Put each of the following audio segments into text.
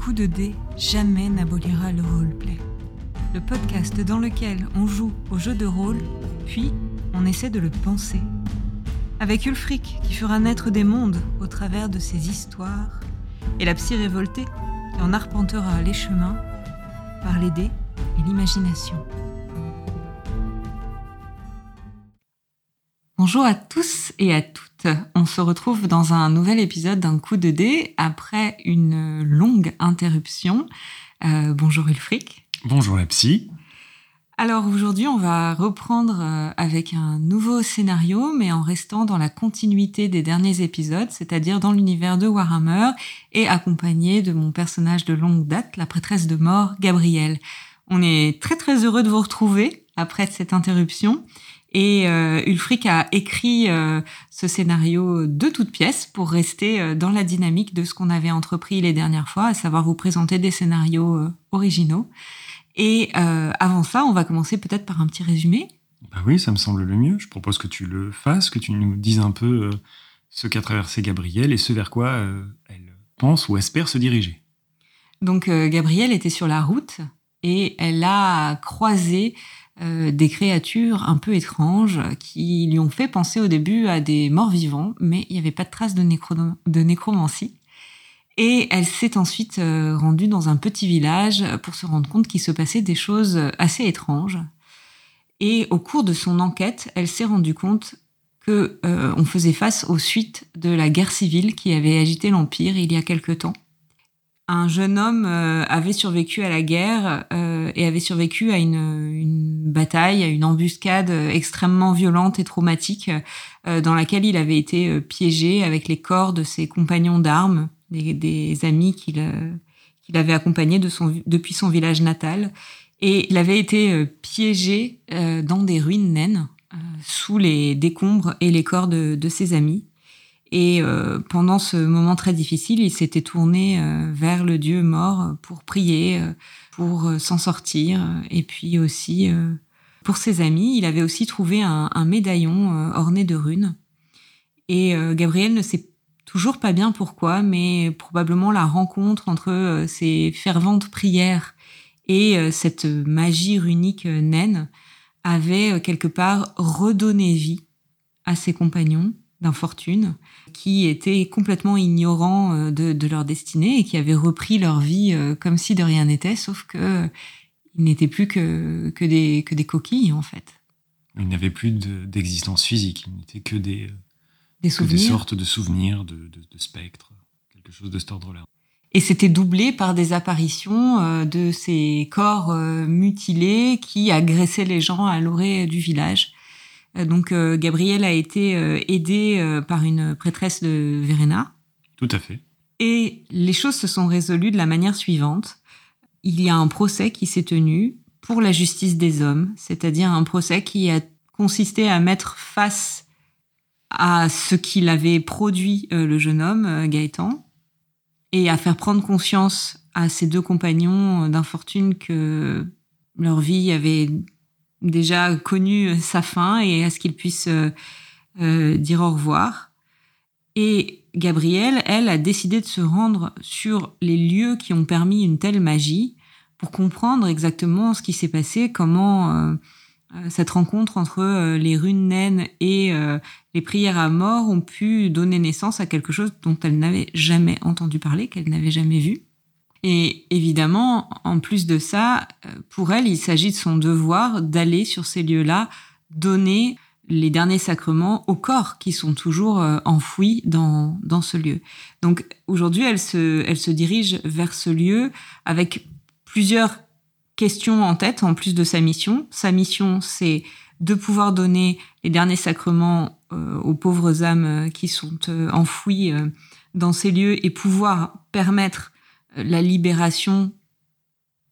coup de dé jamais n'abolira le roleplay. Le podcast dans lequel on joue au jeu de rôle, puis on essaie de le penser. Avec Ulfric qui fera naître des mondes au travers de ses histoires, et la psy révoltée qui en arpentera les chemins par les dés et l'imagination. Bonjour à tous et à toutes. On se retrouve dans un nouvel épisode d'un coup de dé après une longue interruption. Euh, bonjour Ulfric. Bonjour la psy. Alors aujourd'hui, on va reprendre euh, avec un nouveau scénario, mais en restant dans la continuité des derniers épisodes, c'est-à-dire dans l'univers de Warhammer, et accompagné de mon personnage de longue date, la prêtresse de mort, Gabrielle. On est très très heureux de vous retrouver après cette interruption. Et euh, Ulfric a écrit euh, ce scénario de toutes pièces pour rester euh, dans la dynamique de ce qu'on avait entrepris les dernières fois, à savoir vous présenter des scénarios originaux. Et avant ça, on va commencer peut-être par un petit résumé. Bah oui, ça me semble le mieux. Je propose que tu le fasses, que tu nous dises un peu ce qu'a traversé Gabrielle et ce vers quoi elle pense ou espère se diriger. Donc Gabrielle était sur la route et elle a croisé euh, des créatures un peu étranges qui lui ont fait penser au début à des morts vivants, mais il n'y avait pas de traces de, nécro- de nécromancie. Et elle s'est ensuite euh, rendue dans un petit village pour se rendre compte qu'il se passait des choses assez étranges. Et au cours de son enquête, elle s'est rendue compte que euh, on faisait face aux suites de la guerre civile qui avait agité l'empire il y a quelque temps. Un jeune homme euh, avait survécu à la guerre euh, et avait survécu à une, une bataille, à une embuscade euh, extrêmement violente et traumatique dans laquelle il avait été piégé avec les corps de ses compagnons d'armes, des, des amis qu'il avait accompagnés de son, depuis son village natal. Et il avait été piégé dans des ruines naines sous les décombres et les corps de, de ses amis. Et euh, pendant ce moment très difficile, il s'était tourné euh, vers le Dieu mort pour prier, euh, pour s'en sortir, et puis aussi pour ses amis. Il avait aussi trouvé un, un médaillon orné de runes. Et Gabriel ne sait toujours pas bien pourquoi, mais probablement la rencontre entre ces ferventes prières et cette magie runique naine avait quelque part redonné vie à ses compagnons d'infortune qui étaient complètement ignorants euh, de, de leur destinée et qui avaient repris leur vie euh, comme si de rien n'était, sauf que euh, ils n'étaient plus que, que, des, que des coquilles en fait, Il n'avait plus de- d'existence physique, il n'était que des, des que des souvenirs. sortes de souvenirs, de, de- de spectres, quelque chose de cet ordre-là. Et c'était doublé par des apparitions de ces corps mutilés qui agressaient les gens à l'orée du village. Euh, donc euh, Gabriel a été euh, aidé par une prêtresse de Verena. Tout à fait. Et les choses se sont résolues de la manière suivante. Il y a un procès qui s'est tenu pour la justice des hommes, c'est-à-dire un procès qui a consisté à mettre face à ce qu'il avait produit le jeune homme, Gaëtan, et à faire prendre conscience à ses deux compagnons d'infortune que leur vie avait déjà connu euh, sa fin et à ce qu'ils puissent euh, euh, dire au revoir. Et Gabrielle, elle, a décidé de se rendre sur les lieux qui ont permis une telle magie pour comprendre exactement ce qui s'est passé, comment euh, euh, cette rencontre entre les runes naines et les prières à mort ont pu donner naissance à quelque chose dont elle n'avait jamais entendu parler, qu'elle n'avait jamais vu. Et évidemment, en plus de ça, euh, pour elle, il s'agit de son devoir d'aller sur ces lieux-là, donner les derniers sacrements aux corps qui sont toujours euh, enfouis dans, dans ce lieu. Donc aujourd'hui, elle se, elle se dirige vers ce lieu avec plusieurs questions en tête, en plus de sa mission. Sa mission, c'est de pouvoir donner les derniers sacrements euh, aux pauvres âmes qui sont enfouies dans ces lieux et pouvoir permettre la libération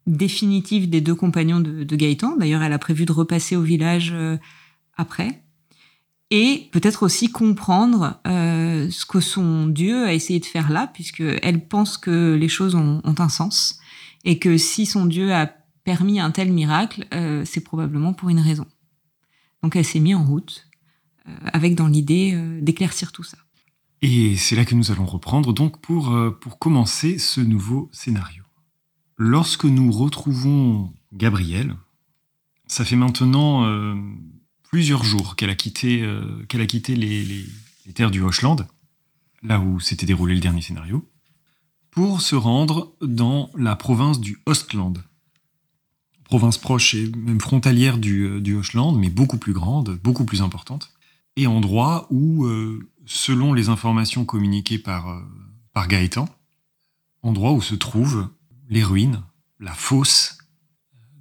définitive des deux compagnons de, Gaëtan. D'ailleurs, elle a prévu de repasser au village euh, après. Et peut-être aussi comprendre euh, ce que son Dieu a essayé de faire là, puisque elle pense que les choses ont, ont un sens et que si son Dieu a permis un tel miracle, euh, c'est probablement pour une raison. Donc elle s'est mise en route euh, avec dans l'idée euh, d'éclaircir tout ça. Et c'est là que nous allons reprendre donc pour, euh, pour commencer ce nouveau scénario. Lorsque nous retrouvons Gabrielle, ça fait maintenant euh, plusieurs jours qu'elle a quitté, euh, les, terres du Hochland, là où s'était déroulé le dernier scénario, pour se rendre dans la province du Ostland. Province proche et même frontalière du, Hochland, mais beaucoup plus grande, beaucoup plus importante, et endroit où, selon les informations communiquées par, euh, par Gaëtan, endroit où se trouvent les ruines, la fosse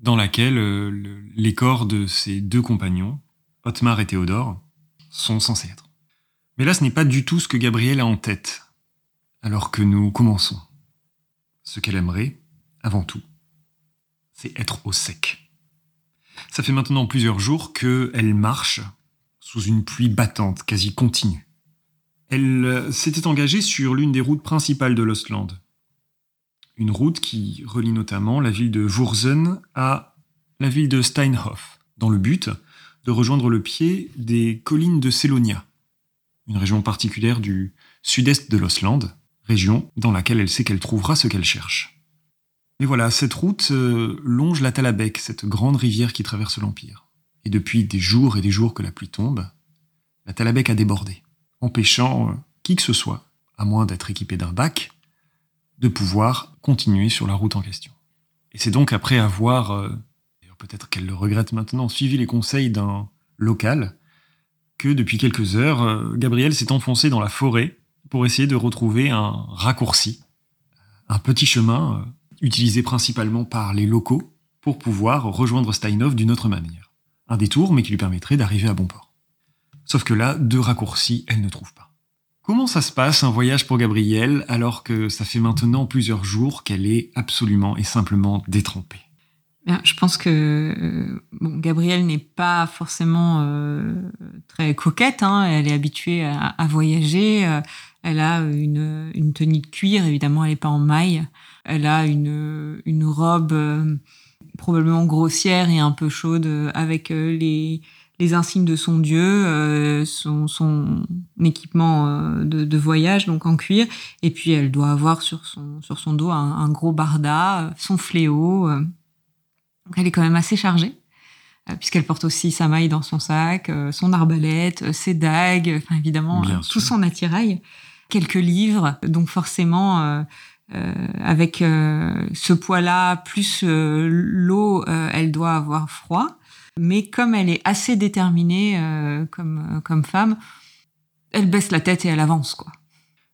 dans laquelle euh, le- les corps de ses deux compagnons, Otmar et Théodore, sont censés être. Mais là, ce n'est pas du tout ce que Gabrielle a en tête, alors que nous commençons. Ce qu'elle aimerait, avant tout, c'est être au sec. Ça fait maintenant plusieurs jours qu'elle marche sous une pluie battante, quasi continue. Elle euh, s'était engagée sur l'une des routes principales de l'Ostland, une route qui relie notamment la ville de Wurzen à la ville de Steinhof, dans le but de rejoindre le pied des collines de Sélonia, une région particulière du sud-est de l'Ostland, région dans laquelle elle sait qu'elle trouvera ce qu'elle cherche. Mais voilà, cette route euh, longe la Talabek, cette grande rivière qui traverse l'Empire. Et depuis des jours et des jours que la pluie tombe, la Talabek a débordé, empêchant euh, qui que ce soit, à moins d'être équipé d'un bac, de pouvoir continuer sur la route en question. Et c'est donc après avoir, euh, peut-être qu'elle le regrette maintenant, suivi les conseils d'un local, que depuis quelques heures, euh, Gabriel s'est enfoncé dans la forêt pour essayer de retrouver un raccourci, un petit chemin utilisé principalement par les locaux pour pouvoir rejoindre Steinhoff d'une autre manière. Un détour, mais qui lui permettrait d'arriver à bon port. Sauf que là, deux raccourcis, elle ne trouve pas. Comment ça se passe un voyage pour Gabrielle alors que ça fait maintenant plusieurs jours qu'elle est absolument et simplement détrempée? Je pense que euh, Gabrielle n'est pas forcément euh, très coquette. Hein, elle est habituée à, voyager. euh, elle a une, tenue de cuir, évidemment, elle n'est pas en maille. Elle a une, robe probablement grossière et un peu chaude avec les, les insignes de son dieu, euh, son, son équipement euh, de, de voyage, donc en cuir. Et puis elle doit avoir sur son, sur son dos un, un gros barda, euh, son fléau. euh. Donc elle est quand même assez chargée, puisqu'elle porte aussi sa maille dans son sac, euh, son arbalète, euh, ses dagues, enfin évidemment Bien sûr. tout son attirail, quelques livres. Donc forcément, euh, euh, avec euh, ce poids-là plus euh, l'eau, euh, elle doit avoir froid. Mais comme elle est assez déterminée euh, comme, comme femme, elle baisse la tête et elle avance quoi.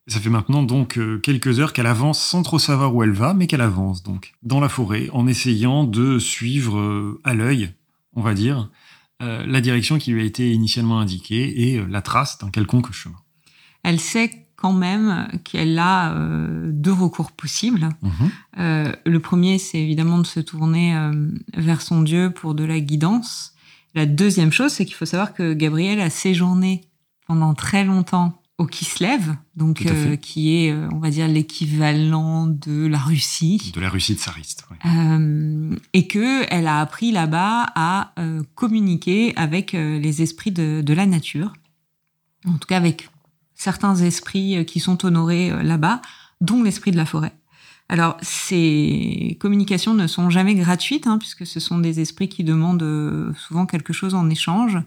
Ça fait maintenant donc euh, quelques heures qu'elle avance sans trop savoir où elle va, mais qu'elle avance donc dans la forêt en essayant de suivre euh, à l'œil, on va dire, euh, la direction qui lui a été initialement indiquée et euh, la trace d'un quelconque chemin. Elle sait quand même qu'elle a euh, deux recours possibles. Mhm. Euh, le premier, c'est évidemment de se tourner euh, vers son Dieu pour de la guidance. La deuxième chose, c'est qu'il faut savoir que Gabriel a séjourné pendant très longtemps au Kislev, donc euh, qui est, on va dire, l'équivalent de la Russie. De la Russie tsariste. Euh, et que elle a appris là-bas à euh, communiquer avec les esprits de, de la nature, en tout cas avec certains esprits euh, qui sont honorés euh, là-bas, dont l'esprit de la forêt. Alors ces communications ne sont jamais gratuites, hein, puisque ce sont des esprits qui demandent euh, souvent quelque chose en échange.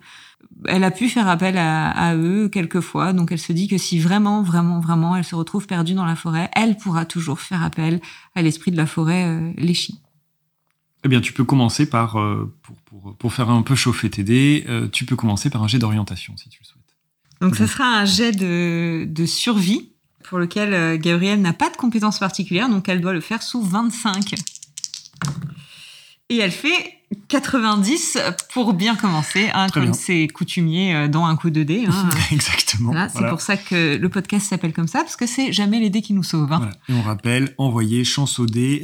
Elle a pu faire appel à, eux quelquefois, donc elle se dit que si vraiment, vraiment, vraiment, elle se retrouve perdue dans la forêt, elle pourra toujours faire appel à l'esprit de la forêt, euh, Léchi. Eh bien, tu peux commencer par, pour, pour, pour faire un peu chauffer tes dés, tu peux commencer par un jet d'orientation si tu le souhaites. Donc, ça Mhm. sera un jet de, de survie pour lequel euh, Gabrielle n'a pas de compétences particulières, donc elle doit le faire sous 25. Et elle fait 90 pour bien commencer, hein, comme c'est coutumier euh, dans un coup de dé. hein. Exactement. Voilà, c'est pour ça que le podcast s'appelle comme ça, parce que c'est jamais les dés qui nous sauvent. hein. Voilà. Et on rappelle, envoyer chance au dé,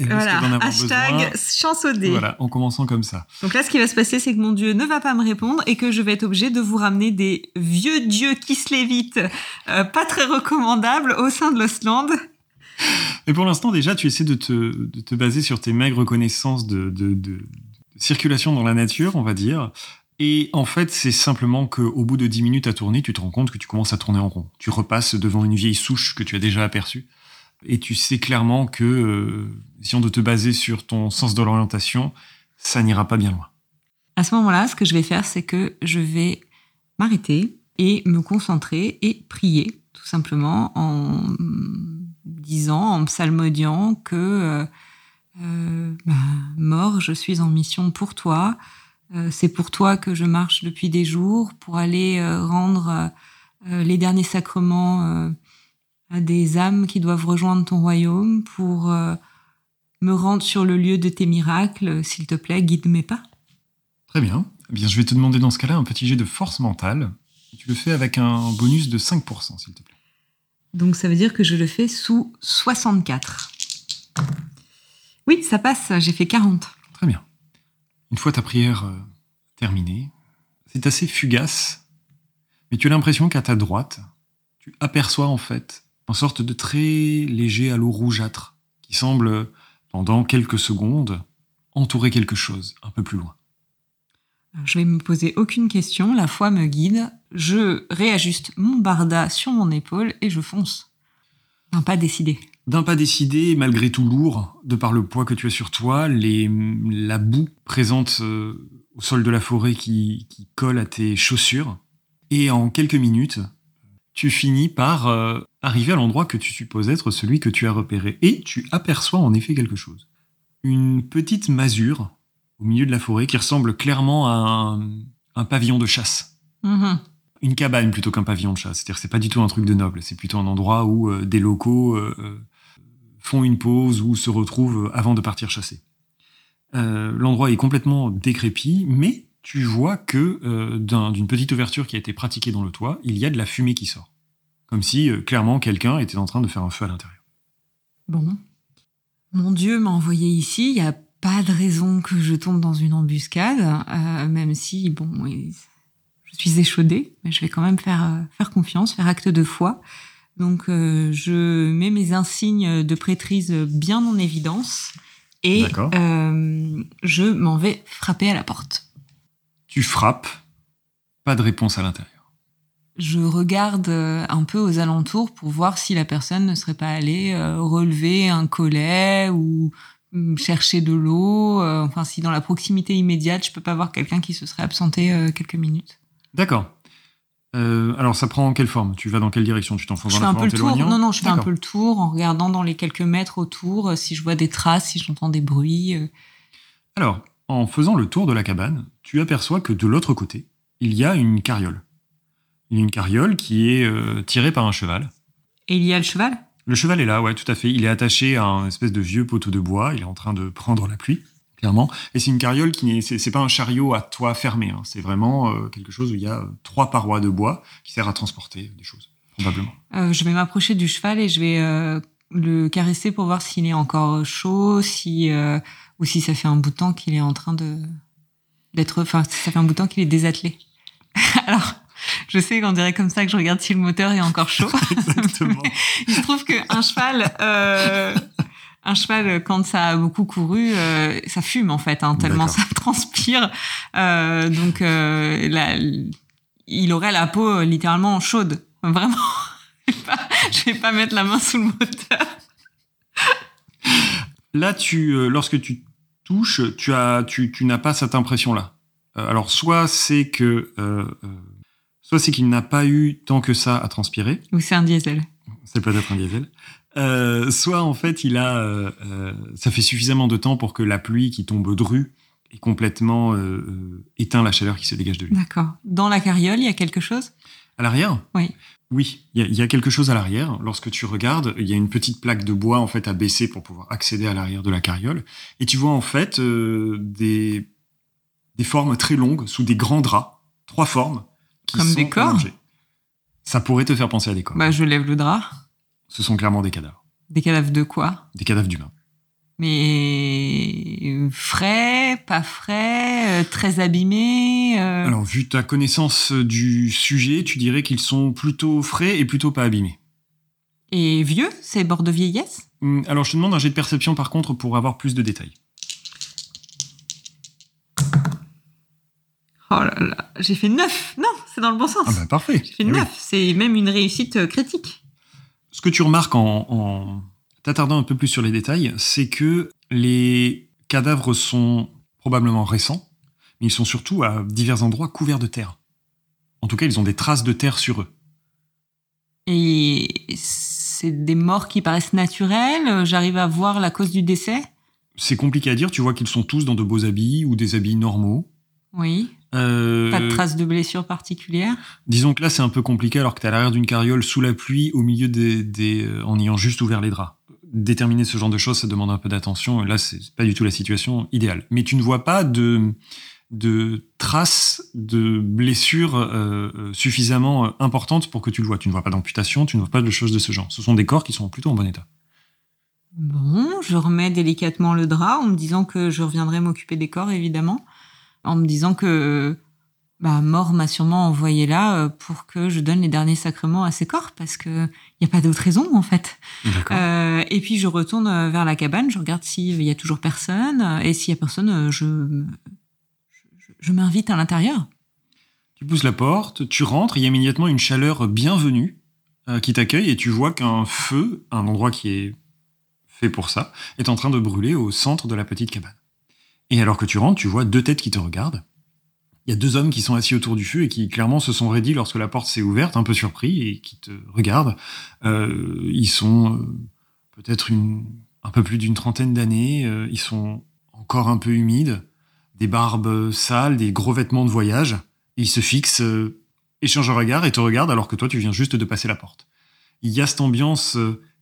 hashtag besoin. chance au dé. Voilà, en commençant comme ça. Donc là, ce qui va se passer, c'est que mon dieu ne va pas me répondre et que je vais être obligée de vous ramener des vieux dieux qui se lévitent, euh, pas très recommandables au sein de l'Ostland. Et pour l'instant, déjà, tu essaies de te, de te baser sur tes maigres connaissances de- de circulation dans la nature, on va dire. Et en fait, c'est simplement qu'au bout de 10 minutes à tourner, tu te rends compte que tu commences à tourner en rond. Tu repasses devant une vieille souche que tu as déjà aperçue. Et tu sais clairement que euh, si on doit te baser sur ton sens de l'orientation, ça n'ira pas bien loin. À ce moment-là, ce que je vais faire, c'est que je vais m'arrêter et me concentrer et prier, tout simplement, en disant, en psalmodiant que euh, euh, bah, mort, je suis en mission pour toi. Euh, c'est pour toi que je marche depuis des jours pour aller rendre les derniers sacrements à des âmes qui doivent rejoindre ton royaume, pour me rendre sur le lieu de tes miracles. S'il te plaît, guide mes pas. Très bien. Eh bien, je vais te demander dans ce cas-là un petit jet de force mentale. Tu le fais avec un bonus de 5%, s'il te plaît. Donc ça veut dire que je le fais sous 64. Oui, ça passe, j'ai fait 40. Très bien. Une fois ta prière euh, terminée, c'est assez fugace, mais tu as l'impression qu'à ta droite, tu aperçois en fait une sorte de très léger halo rougeâtre qui semble, pendant quelques secondes, entourer quelque chose un peu plus loin. Je vais me poser aucune question, la foi me guide, je réajuste mon barda sur mon épaule et je fonce. Un pas décidé. D'un pas décidé, malgré tout lourd, de par le poids que tu as sur toi, les, la boue présente euh, au sol de la forêt qui, qui, colle à tes chaussures. Et en quelques minutes, tu finis par euh, arriver à l'endroit que tu supposes être celui que tu as repéré. Et tu aperçois en effet quelque chose. Une petite masure au milieu de la forêt qui ressemble clairement à un, un pavillon de chasse. Mhm. Une cabane plutôt qu'un pavillon de chasse. C'est-à-dire que c'est pas du tout un truc de noble. C'est plutôt un endroit où euh, des locaux euh, font une pause ou se retrouvent avant de partir chasser. Euh, L'endroit est complètement décrépit, mais tu vois que euh, d'une petite ouverture qui a été pratiquée dans le toit, il y a de la fumée qui sort. Comme si, euh, clairement, quelqu'un était en train de faire un feu à l'intérieur. Bon. Mon Dieu m'a envoyé ici, il a pas de raison que je tombe dans une embuscade, euh, même si, bon, je suis échaudée, mais je vais quand même faire, euh, faire confiance, faire acte de foi. Donc, euh, je mets mes insignes de prêtrise bien en évidence et euh, je m'en vais frapper à la porte. Tu frappes, pas de réponse à l'intérieur. Je regarde un peu aux alentours pour voir si la personne ne serait pas allée relever un collet ou chercher de l'eau. Euh, enfin, si dans la proximité immédiate, je peux pas voir quelqu'un qui se serait absenté euh, quelques minutes. D'accord. Euh, alors, ça prend quelle forme? Tu vas dans quelle direction? Tu t'enfonces dans la un peu le tour. Non, non, je fais un peu le tour en regardant dans les quelques mètres autour si je vois des traces, si j'entends des bruits. Alors, en faisant le tour de la cabane, tu aperçois que de l'autre côté, il y a une carriole. Il y a une carriole qui est tirée par un cheval. Et il y a le cheval? Le cheval est là, ouais, tout à fait. Il est attaché à un espèce de vieux poteau de bois. Il est en train de prendre la pluie, clairement. Et c'est une carriole qui n'est, c'est, pas un chariot à toit fermé. hein. C'est vraiment euh, quelque chose où il y a euh, trois parois de bois qui sert à transporter des choses, probablement. Euh, je vais m'approcher du cheval et je vais le caresser pour voir s'il est encore chaud, si ou si ça fait un bout de temps qu'il est en train de d'être, enfin, ça fait un bout de temps qu'il est désattelé. Alors, je sais qu'on dirait comme ça que je regarde si le moteur est encore chaud. Exactement. Il se trouve qu'un cheval, euh, un cheval, quand ça a beaucoup couru, euh, ça fume en fait, hein, tellement ça transpire. Euh, donc, la- il aurait la peau littéralement chaude. Vraiment. Je vais pas- je vais pas mettre la main sous le moteur. Là, tu, lorsque tu touches, tu as, tu, tu n'as pas cette impression-là. Alors, soit c'est que, soit c'est qu'il n'a pas eu tant que ça à transpirer. Ou c'est un diesel. C'est peut-être un diesel. Euh, soit en fait, il a, euh, ça fait suffisamment de temps pour que la pluie qui tombe dru ait complètement euh, éteint la chaleur qui se dégage de lui. D'accord. Dans la carriole, il y a quelque chose? À l'arrière? Oui. Oui, il y, a- il y a quelque chose à l'arrière. Lorsque tu regardes, il y a une petite plaque de bois en fait à baisser pour pouvoir accéder à l'arrière de la carriole, et tu vois en fait euh, des des formes très longues sous des grands draps, trois formes qui Comme sont des corps. Ça pourrait te faire penser à des corps. Bah, je lève le drap. Ce sont clairement des cadavres, Des cadavres de quoi? Des cadavres d'humains. Mais euh, frais, pas frais, euh, très abîmés. euh, Alors, vu ta connaissance du sujet, tu dirais qu'ils sont plutôt frais et plutôt pas abîmés. Et vieux, c'est bord de vieillesse? Hum, Alors, je te demande un jet de perception par contre pour avoir plus de détails. Oh là là, j'ai fait 9 Non, c'est dans le bon sens. Ah bah parfait. J'ai fait oui. 9, c'est même une réussite euh, critique. Ce que tu remarques en, en t'attardant un peu plus sur les détails, c'est que les cadavres sont probablement récents, mais ils sont surtout à divers endroits couverts de terre. En tout cas, ils ont des traces de terre sur eux. Et c'est des morts qui paraissent naturelles, j'arrive à voir la cause du décès? C'est compliqué à dire, tu vois qu'ils sont tous dans de beaux habits ou des habits normaux. Oui, Euh, pas de traces de blessures particulières. Disons que là, c'est un peu compliqué alors que tu es à l'arrière d'une carriole sous la pluie, au milieu des, des- euh, en ayant juste ouvert les draps. Déterminer ce genre de choses, ça demande un peu d'attention. et Là, c'est pas du tout la situation idéale. Mais tu ne vois pas de, de traces de blessures euh, suffisamment importantes pour que tu le vois. Tu ne vois pas d'amputation, tu ne vois pas de choses de ce genre. Ce sont des corps qui sont plutôt en bon état. Bon, je remets délicatement le drap en me disant que je reviendrai m'occuper des corps, évidemment. En me disant que bah, mort m'a sûrement envoyé là euh, pour que je donne les derniers sacrements à ces corps, parce que il n'y a pas d'autre raison, en fait. Euh, et puis je retourne euh, vers la cabane, je regarde s'il y a toujours personne, et s'il y a personne, je, je, je m'invite à l'intérieur. Tu pousses la porte, tu rentres, il y a immédiatement une chaleur bienvenue euh, qui t'accueille et tu vois qu'un feu, un endroit qui est fait pour ça, est en train de brûler au centre de la petite cabane. Et alors que tu rentres, tu vois deux têtes qui te regardent. Il y a deux hommes qui sont assis autour du feu et qui clairement se sont raidis lorsque la porte s'est ouverte, un peu surpris, et qui te regardent. Euh, ils sont euh, peut-être un peu plus d'une trentaine d'années, euh, ils sont encore un peu humides, des barbes sales, des gros vêtements de voyage. Ils se fixent, échangent un regard et te regardent alors que toi tu viens juste de passer la porte. Il y a cette ambiance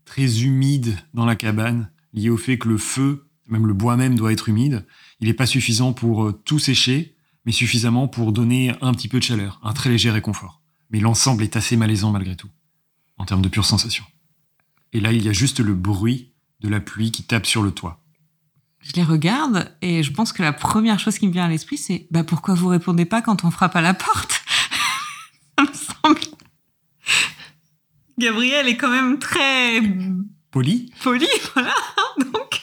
très humide dans la cabane, liée au fait que le feu, même le bois même doit être humide. Il n'est pas suffisant pour euh, tout sécher, mais suffisamment pour donner un petit peu de chaleur, un très léger réconfort. Mais l'ensemble est assez malaisant malgré tout, en termes de pure sensation. Et là, il y a juste le bruit de la pluie qui tape sur le toit. Je les regarde et je pense que la première chose qui me vient à l'esprit, c'est bah, pourquoi vous répondez pas quand on frappe à la porte? Ça me semble. Gabriel est quand même très Poli poli, voilà. Donc,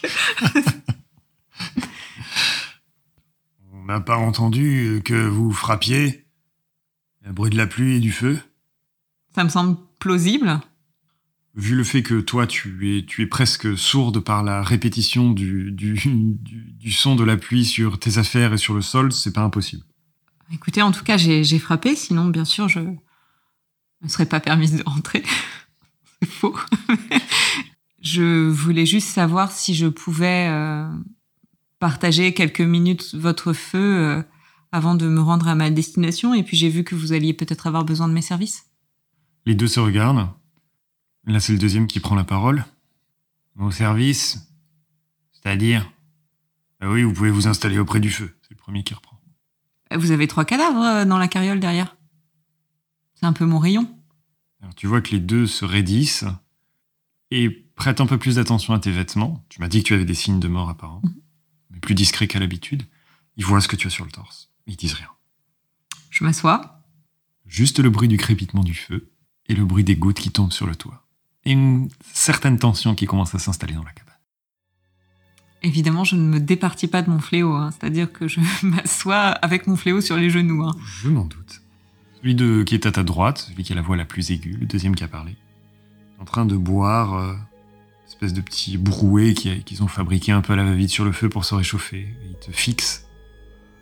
On n'a pas entendu que vous frappiez. Le bruit de la pluie et du feu. ça me semble plausible. Vu le fait que toi, tu es, tu es presque sourde par la répétition du, du, du, du son de la pluie sur tes affaires et sur le sol, c'est pas impossible. Écoutez, en tout cas, j'ai j'ai frappé, sinon, bien sûr, je ne serais pas permise de rentrer. C'est faux. je voulais juste savoir si je pouvais euh, partager quelques minutes votre feu euh, avant de me rendre à ma destination. Et puis, j'ai vu que vous alliez peut-être avoir besoin de mes services. Les deux se regardent. Là, c'est le deuxième qui prend la parole. Au service, c'est-à-dire Ah oui, vous pouvez vous installer auprès du feu. C'est le premier qui reprend. Vous avez trois cadavres euh, dans la carriole derrière. C'est un peu mon rayon. Alors, tu vois que les deux se raidissent et prêtent un peu plus d'attention à tes vêtements. Tu m'as dit que tu avais des signes de mort apparents, mais plus discrets qu'à l'habitude. Ils voient ce que tu as sur le torse. Ils disent rien. Je m'assois. Juste le bruit du crépitement du feu et le bruit des gouttes qui tombent sur le toit. Et une certaine tension qui commence à s'installer dans la cabane. Évidemment, je ne me départis pas de mon fléau, hein. c'est-à-dire que je m'assois avec mon fléau sur les genoux. hein. Je m'en doute. Celui de, qui est à ta droite, celui qui a la voix la plus aiguë, le deuxième qui a parlé, est en train de boire euh, espèce de petit brouet qui- qu'ils ont fabriqué un peu à la va-vite sur le feu pour se réchauffer. Et il te fixe,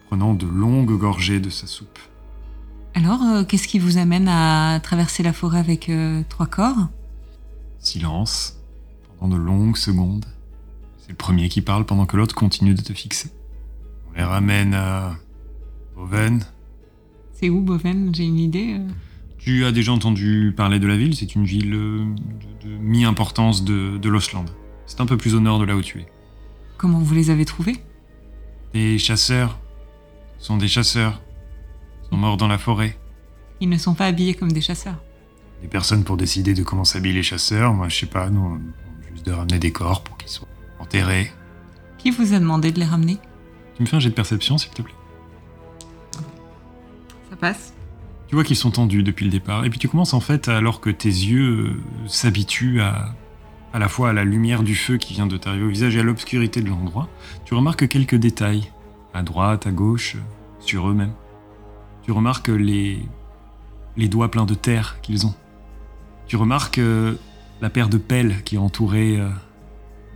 prenant de longues gorgées de sa soupe. Alors, euh, qu'est-ce qui vous amène à traverser la forêt avec euh, trois corps? Silence, pendant de longues secondes. C'est le premier qui parle pendant que l'autre continue de te fixer. On les ramène à Boven. C'est où, Boven? J'ai une idée. euh. Tu as déjà entendu parler de la ville, c'est une ville euh, de, de mi-importance de, de l'Osland. C'est un peu plus au nord de là où tu es. Comment vous les avez trouvés? Des chasseurs Ce sont des chasseurs. Ils sont morts dans la forêt. Ils ne sont pas habillés comme des chasseurs. Des personnes pour décider de comment s'habillent les chasseurs. Moi, je sais pas, nous, on juste de ramener des corps pour qu'ils soient enterrés. Qui vous a demandé de les ramener? Tu me fais un jet de perception, s'il te plaît Ça passe. Tu vois qu'ils sont tendus depuis le départ. Et puis tu commences en fait, alors que tes yeux euh, s'habituent à, à la fois à la lumière du feu qui vient de t'arriver au visage et à l'obscurité de l'endroit, tu remarques quelques détails, à droite, à gauche, sur eux-mêmes. Tu remarques les, les doigts pleins de terre qu'ils ont. Tu remarques euh, la paire de pelles qui est entourée euh,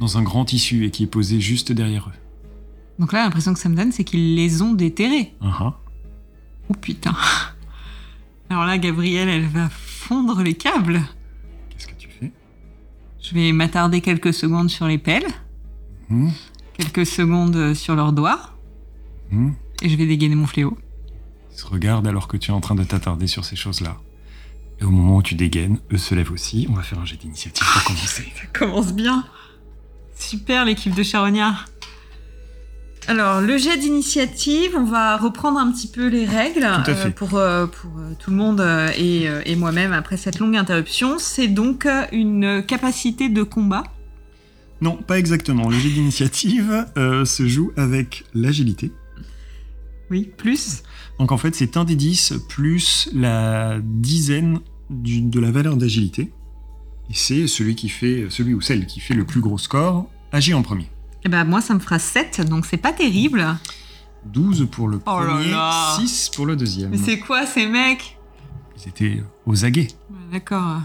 dans un grand tissu et qui est posée juste derrière eux. Donc là, l'impression que ça me donne, c'est qu'ils les ont déterrés. Uh-huh. Oh putain. Alors là, Gabrielle, elle va fondre les câbles. Qu'est-ce que tu fais? Je vais m'attarder quelques secondes sur les pelles, Hmm, quelques secondes sur leurs doigts, hmm. et je vais dégainer mon fléau. Ils se regardent alors que tu es en train de t'attarder sur ces choses-là. Et au moment où tu dégaines, eux se lèvent aussi. On va faire un jet d'initiative pour commencer. Ça commence bien. Super l'équipe de Charognard. Alors, le jet d'initiative, on va reprendre un petit peu les règles euh, pour, euh, pour euh, tout le monde et, et moi-même après cette longue interruption. C'est donc une capacité de combat? Non, pas exactement. Le jet d'initiative se joue avec l'agilité. Oui, plus? Donc en fait, c'est un des 10 plus la dizaine du- de la valeur d'agilité. Et c'est celui qui fait, celui ou celle qui fait le plus gros score agit en premier. Et ben moi, ça me fera 7, donc c'est pas terrible. 12 pour le Oh là premier, là. 6 pour le deuxième. Mais c'est quoi ces mecs? Ils étaient aux aguets. D'accord.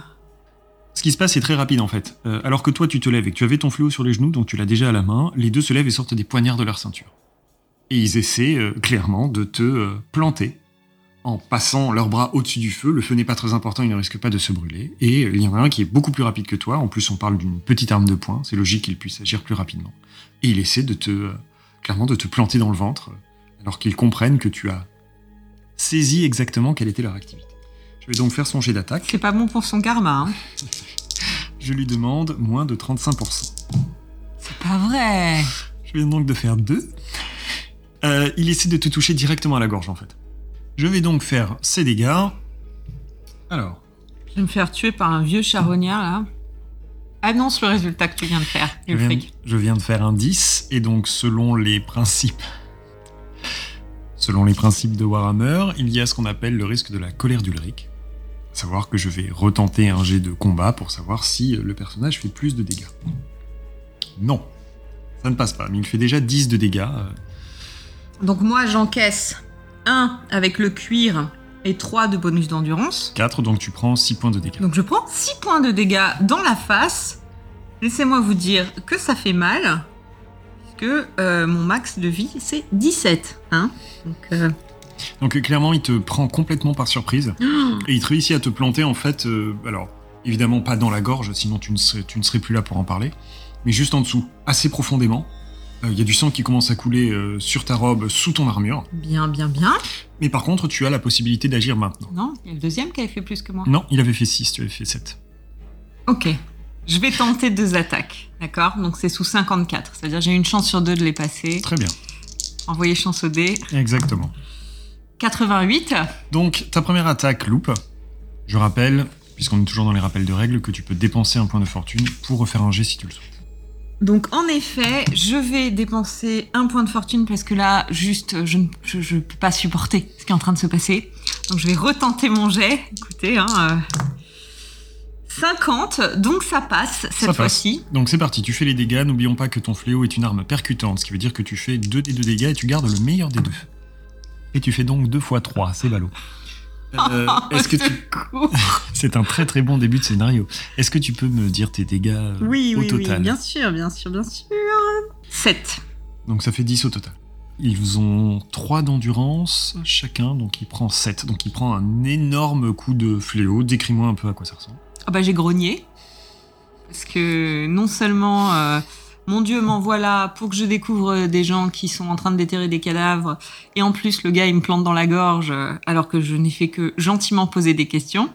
Ce qui se passe, c'est très rapide en fait. Euh, alors que toi, tu te lèves et que tu avais ton fléau sur les genoux, donc tu l'as déjà à la main, les deux se lèvent et sortent des poignards de leur ceinture. Et ils essaient euh, clairement de te euh, planter en passant leurs bras au-dessus du feu. Le feu n'est pas très important, il ne risque pas de se brûler. Et il y en a un qui est beaucoup plus rapide que toi. En plus, on parle d'une petite arme de poing. C'est logique qu'il puisse agir plus rapidement. Et il essaie de te, euh, clairement, de te planter dans le ventre, alors qu'ils comprennent que tu as saisi exactement quelle était leur activité. Je vais donc faire son jet d'attaque. C'est pas bon pour son karma. Hein. Je lui demande moins de 35%. C'est pas vrai. Je viens donc de faire deux. Euh, il essaie de te toucher directement à la gorge en fait. Je vais donc faire ses dégâts. Alors, Je vais me faire tuer par un vieux charognard là. Annonce le résultat que tu viens de faire, je viens, je viens de faire un 10 et donc selon les principes selon les principes de Warhammer, il y a ce qu'on appelle le risque de la colère d'Ulrich. À savoir que je vais retenter un jet de combat pour savoir si le personnage fait plus de dégâts. Non, ça ne passe pas, mais il fait déjà 10 de dégâts. euh, Donc moi j'encaisse 1 avec le cuir et 3 de bonus d'endurance. 4, donc tu prends 6 points de dégâts. Donc je prends 6 points de dégâts dans la face. Laissez-moi vous dire que ça fait mal. Puisque euh, mon max de vie c'est 17. Hein Donc euh, Donc euh, clairement, il te prend complètement par surprise et il te réussit à te planter en fait. euh, alors évidemment pas dans la gorge, sinon tu ne serais, tu ne serais plus là pour en parler, mais juste en dessous, assez profondément. Euh, Il y a du sang qui commence à couler euh, sur ta robe, sous ton armure. bien, bien, bien. Mais par contre, tu as la possibilité d'agir maintenant. Non, il y a le deuxième qui avait fait plus que moi. Non, il avait fait 6, tu avais fait 7. Ok. Je vais tenter deux attaques. D'accord? Donc c'est sous 54. C'est-à-dire j'ai une chance sur deux de les passer. Très bien, Envoyer chance au dé. exactement. 88. Donc ta première attaque loupe. Je rappelle, puisqu'on est toujours dans les rappels de règles, que tu peux dépenser un point de fortune pour refaire un jet si tu le souhaites. Donc en effet, je vais dépenser un point de fortune parce que là, juste, je ne je, je peux pas supporter ce qui est en train de se passer. Donc je vais retenter mon jet. Écoutez, hein, euh, 50, donc ça passe cette fois-ci. Donc c'est parti, tu fais les dégâts. N'oublions pas que ton fléau est une arme percutante, ce qui veut dire que tu fais 2 des 2 dégâts et tu gardes le meilleur des deux. Et tu fais donc 2 fois 3, c'est ballot. Euh, Est-ce que tu... Cool. C'est un très très bon début de scénario. Est-ce que tu peux me dire tes dégâts euh, Oui, au oui, oui, total bien sûr, bien sûr, bien sûr. 7. Donc ça fait 10 au total. Ils ont 3 d'endurance chacun, donc il prend 7. Donc il prend un énorme coup de fléau. Décris-moi un peu à quoi ça ressemble. Ah bah j'ai grogné. Parce que non seulement euh, mon Dieu m'envoie là pour que je découvre des gens qui sont en train de déterrer des cadavres, et en plus le gars il me plante dans la gorge euh, alors que je n'ai fait que gentiment poser des questions.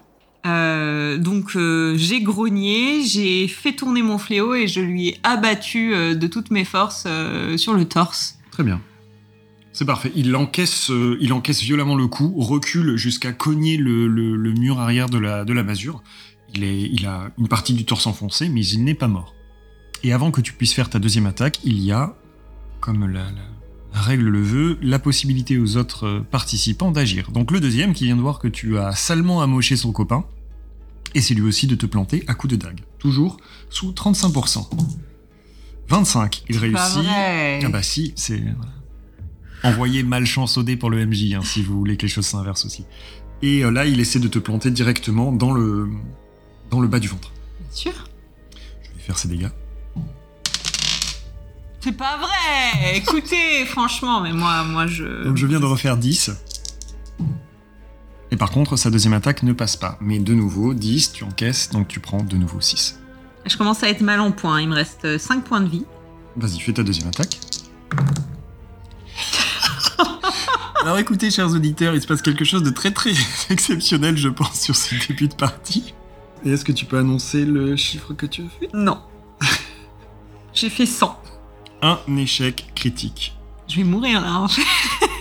Euh, donc euh, j'ai grogné, j'ai fait tourner mon fléau et je lui ai abattu euh, de toutes mes forces euh, sur le torse. Très bien. C'est parfait. Il encaisse, euh, il encaisse violemment le coup, recule jusqu'à cogner le, mur arrière de la, masure. Il, il a une partie du torse enfoncé, mais il n'est pas mort. Et avant que tu puisses faire ta deuxième attaque, il y a, comme la, règle le veut, la possibilité aux autres euh, participants d'agir. Donc le deuxième qui vient de voir que tu as salement amoché son copain, et c'est lui aussi de te planter à coups de dague. Toujours sous 35%. 25, il réussit. Ah bah si, c'est... Envoyez malchance au dé pour le MJ, hein, si vous voulez que les choses s'inversent aussi. Et euh, là, il essaie de te planter directement dans le, dans le bas du ventre. Bien sûr. Je vais faire ses dégâts. C'est pas vrai Écoutez, franchement, mais moi, moi je... Donc je viens de refaire 10. Et par contre, sa deuxième attaque ne passe pas. Mais de nouveau, 10, tu encaisses, donc tu prends de nouveau 6. Je commence à être mal en point. Il me reste 5 points de vie. Vas-y, fais ta deuxième attaque. Alors écoutez, chers auditeurs, il se passe quelque chose de très très exceptionnel, je pense, sur ce début de partie. Et est-ce que tu peux annoncer le chiffre que tu as fait Non. J'ai fait 100. Un échec critique. Je vais mourir là. en fait.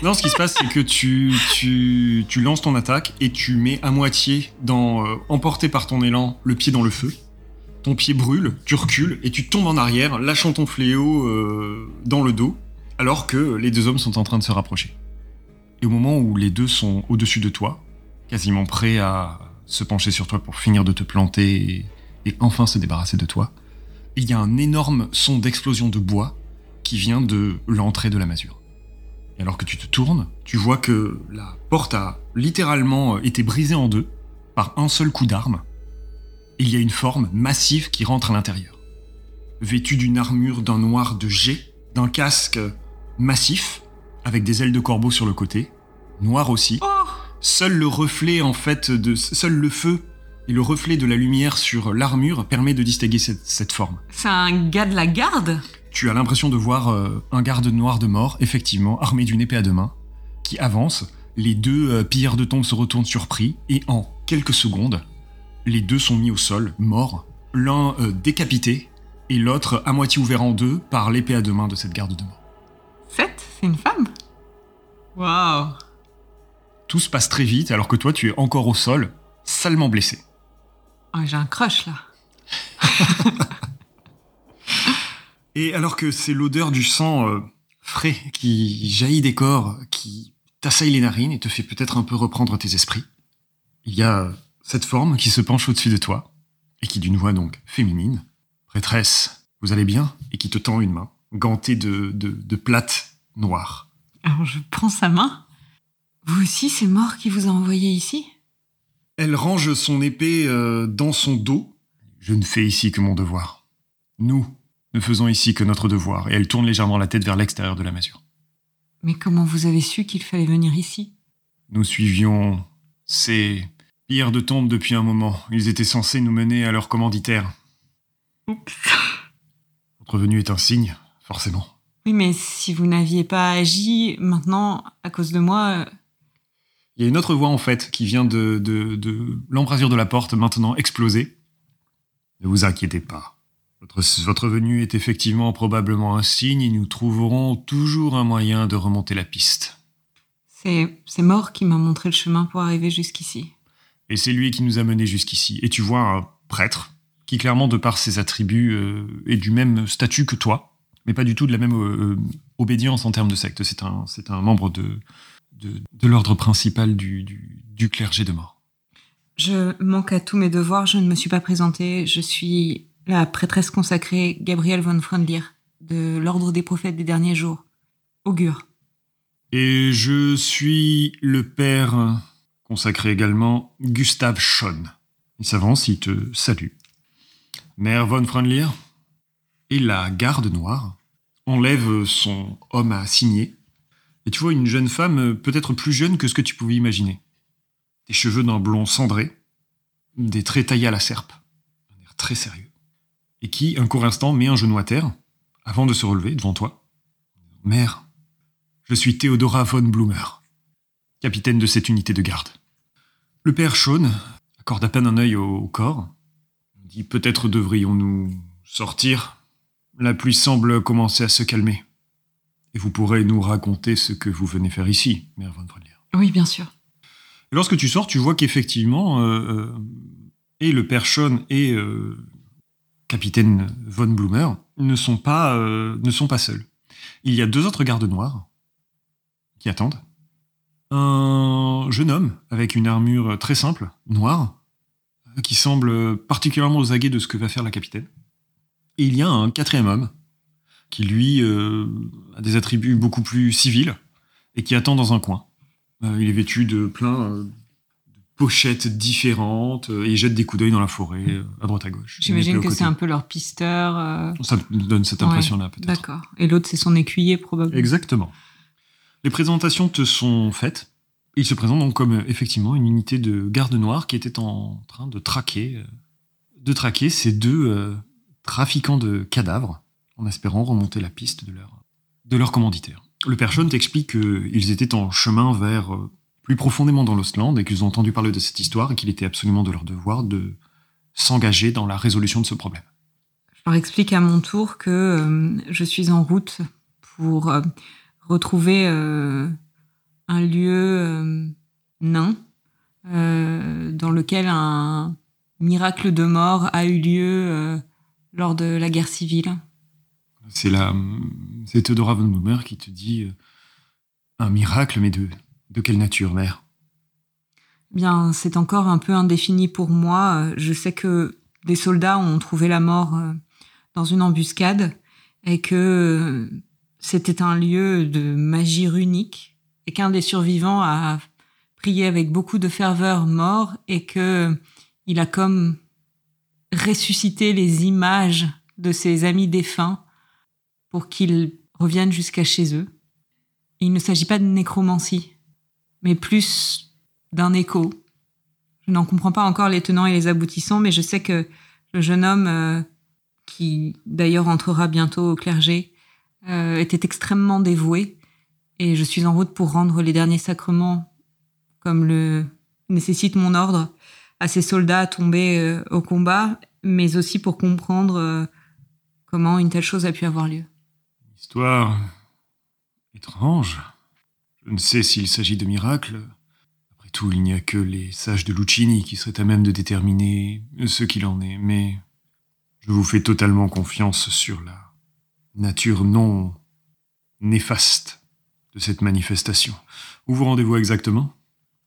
Non, ce qui se passe, c'est que tu, tu, tu lances ton attaque et tu mets à moitié, dans, euh, emporté par ton élan, le pied dans le feu. Ton pied brûle, tu recules et tu tombes en arrière, lâchant ton fléau euh, dans le dos, alors que les deux hommes sont en train de se rapprocher. Et au moment où les deux sont au-dessus de toi, quasiment prêts à se pencher sur toi pour finir de te planter et, et enfin se débarrasser de toi, il y a un énorme son d'explosion de bois qui vient de l'entrée de la masure. Et alors que tu te tournes, tu vois que la porte a littéralement euh, été brisée en deux par un seul coup d'arme. Il y a une forme massive qui rentre à l'intérieur. Vêtue d'une armure d'un noir de jet, d'un casque massif, avec des ailes de corbeau sur le côté, noir aussi. Oh Seul le reflet, en fait, de, seul le feu et le reflet de la lumière sur l'armure permet de distinguer cette- cette forme. C'est un gars de la garde? Tu as l'impression de voir euh, un garde noir de mort, effectivement, armé d'une épée à deux mains, qui avance. Les deux euh, pilleurs de tombe se retournent surpris, et en quelques secondes, les deux sont mis au sol, morts, l'un euh, décapité, et l'autre à moitié ouvert en deux par l'épée à deux mains de cette garde de mort. 7 C'est une femme? Waouh Tout se passe très vite, alors que toi, tu es encore au sol, salement blessé. Oh, J'ai un crush là. Et alors que c'est l'odeur du sang euh, frais qui jaillit des corps, qui t'assaille les narines et te fait peut-être un peu reprendre tes esprits, il y a cette forme qui se penche au-dessus de toi et qui d'une voix donc féminine, prêtresse, vous allez bien? Et qui te tend une main, gantée de, de, de plate noire. Alors je prends sa main. Vous aussi, c'est mort qui vous a envoyé ici? Elle range son épée euh, dans son dos. Je ne fais ici que mon devoir. Nous ne faisons ici que notre devoir. Et elle tourne légèrement la tête vers l'extérieur de la masure. Mais comment vous avez su qu'il fallait venir ici? Nous suivions ces pires de tombe depuis un moment. Ils étaient censés nous mener à leur commanditaire. Oups. Votre venue est un signe, forcément. Oui, mais si vous n'aviez pas agi, maintenant, à cause de moi, euh, Il y a une autre voix en fait qui vient de, de, de l'embrasure de la porte maintenant explosée. Ne vous inquiétez pas. Votre, votre venue est effectivement probablement un signe et nous trouverons toujours un moyen de remonter la piste. c'est mort qui m'a montré le chemin pour arriver jusqu'ici. Et c'est lui qui nous a menés jusqu'ici. Et tu vois un prêtre qui, clairement, de par ses attributs, euh, est du même statut que toi, mais pas du tout de la même euh, euh, obédience en termes de secte. C'est un, c'est un membre de, de, de l'ordre principal du, du, du clergé de mort. Je manque à tous mes devoirs, je ne me suis pas présentée. Je suis la prêtresse consacrée Gabrielle von Freundlir, de l'Ordre des prophètes des derniers jours. Augure. Et je suis le père consacré également, Gustave Schoen. Il s'avance, il te salue. Mère von Freundlir et la garde noire enlève son homme à signer. Et tu vois une jeune femme, euh, peut-être plus jeune que ce que tu pouvais imaginer. Des cheveux d'un blond cendré, des traits taillés à la serpe, un air très sérieux. Et qui, un court instant, met un genou à terre, avant de se relever devant toi. Mère, je suis Theodora von Blumer, capitaine de cette unité de garde. Le père Shawn accorde à peine un œil au, au corps. Il dit Peut-être devrions-nous sortir. La pluie semble commencer à se calmer. Et vous pourrez nous raconter ce que vous venez faire ici, mère von Freundlir. Oui, bien sûr. Et lorsque tu sors, tu vois qu'effectivement, euh, euh, et le père Shawn et euh, capitaine von Blumer ne sont pas, euh, ne sont pas seuls. Il y a deux autres gardes noirs qui attendent. Un jeune homme avec une armure très simple, noire, qui semble particulièrement aux aguets de ce que va faire la capitaine. Et il y a un quatrième homme qui, lui, euh, a des attributs beaucoup plus civils, et qui attend dans un coin. il est vêtu de plein pochettes différentes et il jette des coups d'œil dans la forêt, à droite à gauche. J'imagine que c'est un peu leur pisteur. Ça me donne cette impression-là, peut-être. D'accord. Et l'autre, c'est son écuyer, probablement. Exactement. Les présentations te sont faites. Il se présente donc comme effectivement une unité de garde noire qui était en train de traquer, de traquer ces deux trafiquants de cadavres en espérant remonter la piste de leur, de leur commanditaire. Le père t'explique qu'ils étaient en chemin vers euh, plus profondément dans l'Ostland et qu'ils ont entendu parler de cette histoire et qu'il était absolument de leur devoir de s'engager dans la résolution de ce problème. Je leur explique à mon tour que euh, je suis en route pour euh, retrouver un lieu nain dans lequel un miracle de mort a eu lieu lors de la guerre civile. C'est la, c'est Theodora von Blumer qui te dit euh, un miracle, mais de, de quelle nature, mère? Bien, c'est encore un peu indéfini pour moi. Je sais que des soldats ont trouvé la mort euh, dans une embuscade et que euh, c'était un lieu de magie runique et qu'un des survivants a prié avec beaucoup de ferveur mort et que il a comme ressuscité les images de ses amis défunts pour qu'ils reviennent jusqu'à chez eux. Il ne s'agit pas de nécromancie, mais plus d'un écho. Je n'en comprends pas encore les tenants et les aboutissants, mais je sais que le jeune homme, euh, qui d'ailleurs entrera bientôt au clergé, euh, était extrêmement dévoué, et je suis en route pour rendre les derniers sacrements, comme le nécessite mon ordre, à ces soldats tombés euh, au combat, mais aussi pour comprendre comment une telle chose a pu avoir lieu. Histoire étrange. Je ne sais s'il s'agit de miracles. Après tout, il n'y a que les sages de Lucini qui seraient à même de déterminer ce qu'il en est, mais je vous fais totalement confiance sur la nature non néfaste de cette manifestation. Où vous rendez-vous exactement?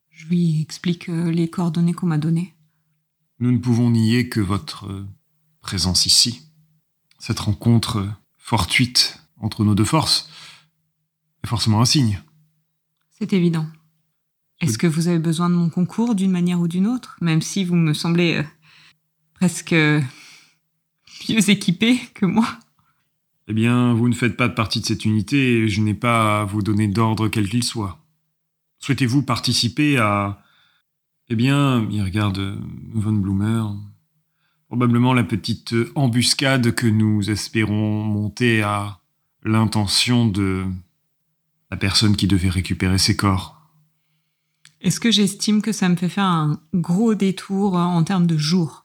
Je lui explique euh, les coordonnées qu'on m'a données. Nous ne pouvons nier que votre présence ici, cette rencontre fortuite entre nos deux forces est forcément un signe. C'est évident. Est-ce que vous avez besoin de mon concours d'une manière ou d'une autre, même si vous me semblez euh, presque mieux équipé que moi Eh bien, vous ne faites pas partie de cette unité et je n'ai pas à vous donner d'ordre quel qu'il soit. Souhaitez-vous participer à... Eh bien, il regarde euh, Von Blumer. Probablement la petite embuscade que nous espérons monter à l'intention de la personne qui devait récupérer ses corps. Est-ce que j'estime que ça me fait faire un gros détour en termes de jours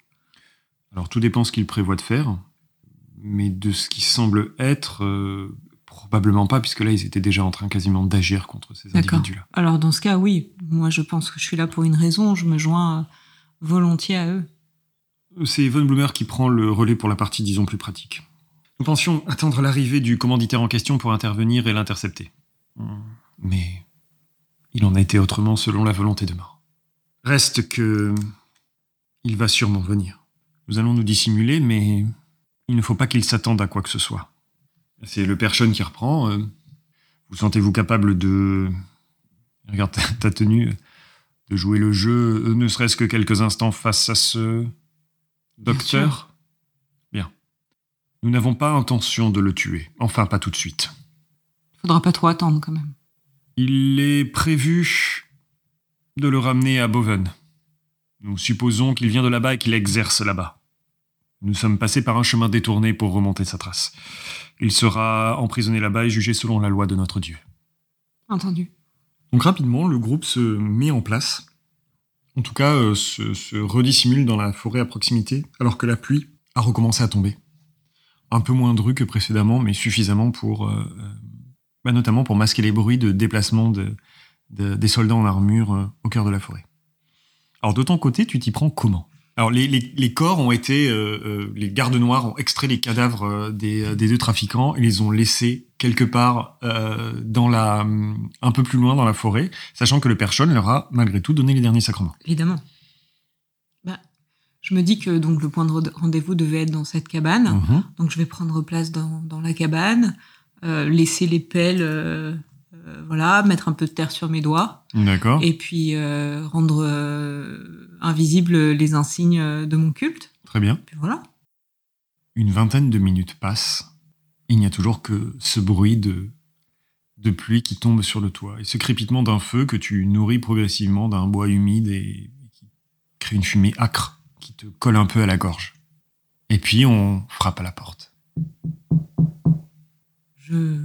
Alors tout dépend ce qu'il prévoit de faire, mais de ce qui semble être, euh, probablement pas, puisque là ils étaient déjà en train quasiment d'agir contre ces individus-là. Alors dans ce cas, oui, moi je pense que je suis là pour une raison, je me joins volontiers à eux. C'est Von Blumer qui prend le relais pour la partie, disons, plus pratique. Nous pensions attendre l'arrivée du commanditaire en question pour intervenir et l'intercepter. Mais il en a été autrement selon la volonté de mort. Reste que il va sûrement venir. Nous allons nous dissimuler, mais il ne faut pas qu'il s'attende à quoi que ce soit. C'est le père qui reprend. Euh, vous sentez-vous capable de... Regarde ta tenue, de jouer le jeu, euh, ne serait-ce que quelques instants face à ce docteur? Nous n'avons pas intention de le tuer. Enfin, pas tout de suite. Faudra pas trop attendre quand même. Il est prévu de le ramener à Boven. Nous supposons qu'il vient de là-bas et qu'il exerce là-bas. Nous sommes passés par un chemin détourné pour remonter sa trace. Il sera emprisonné là-bas et jugé selon la loi de notre Dieu. Entendu. Donc rapidement, le groupe se met en place. En tout cas, euh, se, se redissimule dans la forêt à proximité, alors que la pluie a recommencé à tomber un peu moins dru que précédemment, mais suffisamment pour, euh, bah, notamment pour masquer les bruits de déplacement de, des soldats en armure euh, au cœur de la forêt. Alors de ton côté, tu t'y prends comment? Alors les, les, corps ont été, les gardes noirs ont extrait les cadavres des, des, deux trafiquants et les ont laissés quelque part dans la, un peu plus loin dans la forêt, sachant que le Père leur a malgré tout donné les derniers sacrements. Évidemment. Je me dis que donc le point de rendez-vous devait être dans cette cabane. Mhm. Donc je vais prendre place dans, la cabane, euh, laisser les pelles euh, euh, voilà, mettre un peu de terre sur mes doigts. D'accord. Et puis euh, rendre euh, invisibles les insignes de mon culte. Très bien. Puis voilà. Une vingtaine de minutes passent. Il n'y a toujours que ce bruit de, de pluie qui tombe sur le toit et ce crépitement d'un feu que tu nourris progressivement d'un bois humide et qui crée une fumée âcre qui te colle un peu à la gorge. Et puis on frappe à la porte. Je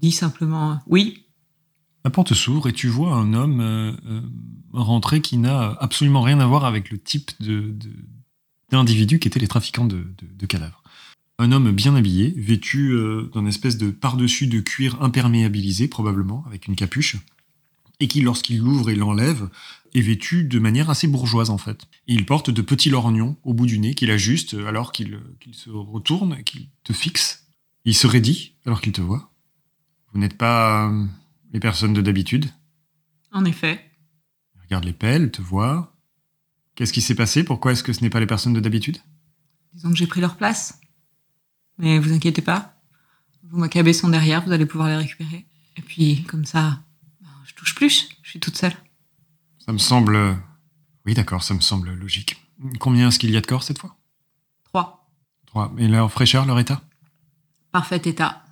dis simplement oui. La porte s'ouvre et tu vois un homme euh, euh, rentrer qui n'a absolument rien à voir avec le type d'individus qui étaient les trafiquants de, cadavres. Un homme bien habillé, vêtu euh, d'un espèce de par-dessus de cuir imperméabilisé, probablement, avec une capuche, et qui, lorsqu'il l'ouvre et l'enlève, est vêtu de manière assez bourgeoise, en fait. Il porte de petits lorgnons au bout du nez qu'il ajuste alors qu'il qu'il se retourne, qu'il te fixe. Il se raidit alors qu'il te voit. Vous n'êtes pas euh, les personnes de d'habitude En effet. Il regarde les pelles, te voit. Qu'est-ce qui s'est passé? Pourquoi est-ce que ce n'est pas les personnes de d'habitude? Disons que j'ai pris leur place. Mais vous inquiétez pas. Vos macabées sont derrière, vous allez pouvoir les récupérer. Et puis, comme ça, ben, je touche plus. Je suis toute seule. Ça me semble... Oui, d'accord, ça me semble logique. Combien est-ce qu'il y a de corps cette fois? Trois. Trois. Et leur fraîcheur, leur état? Parfait état.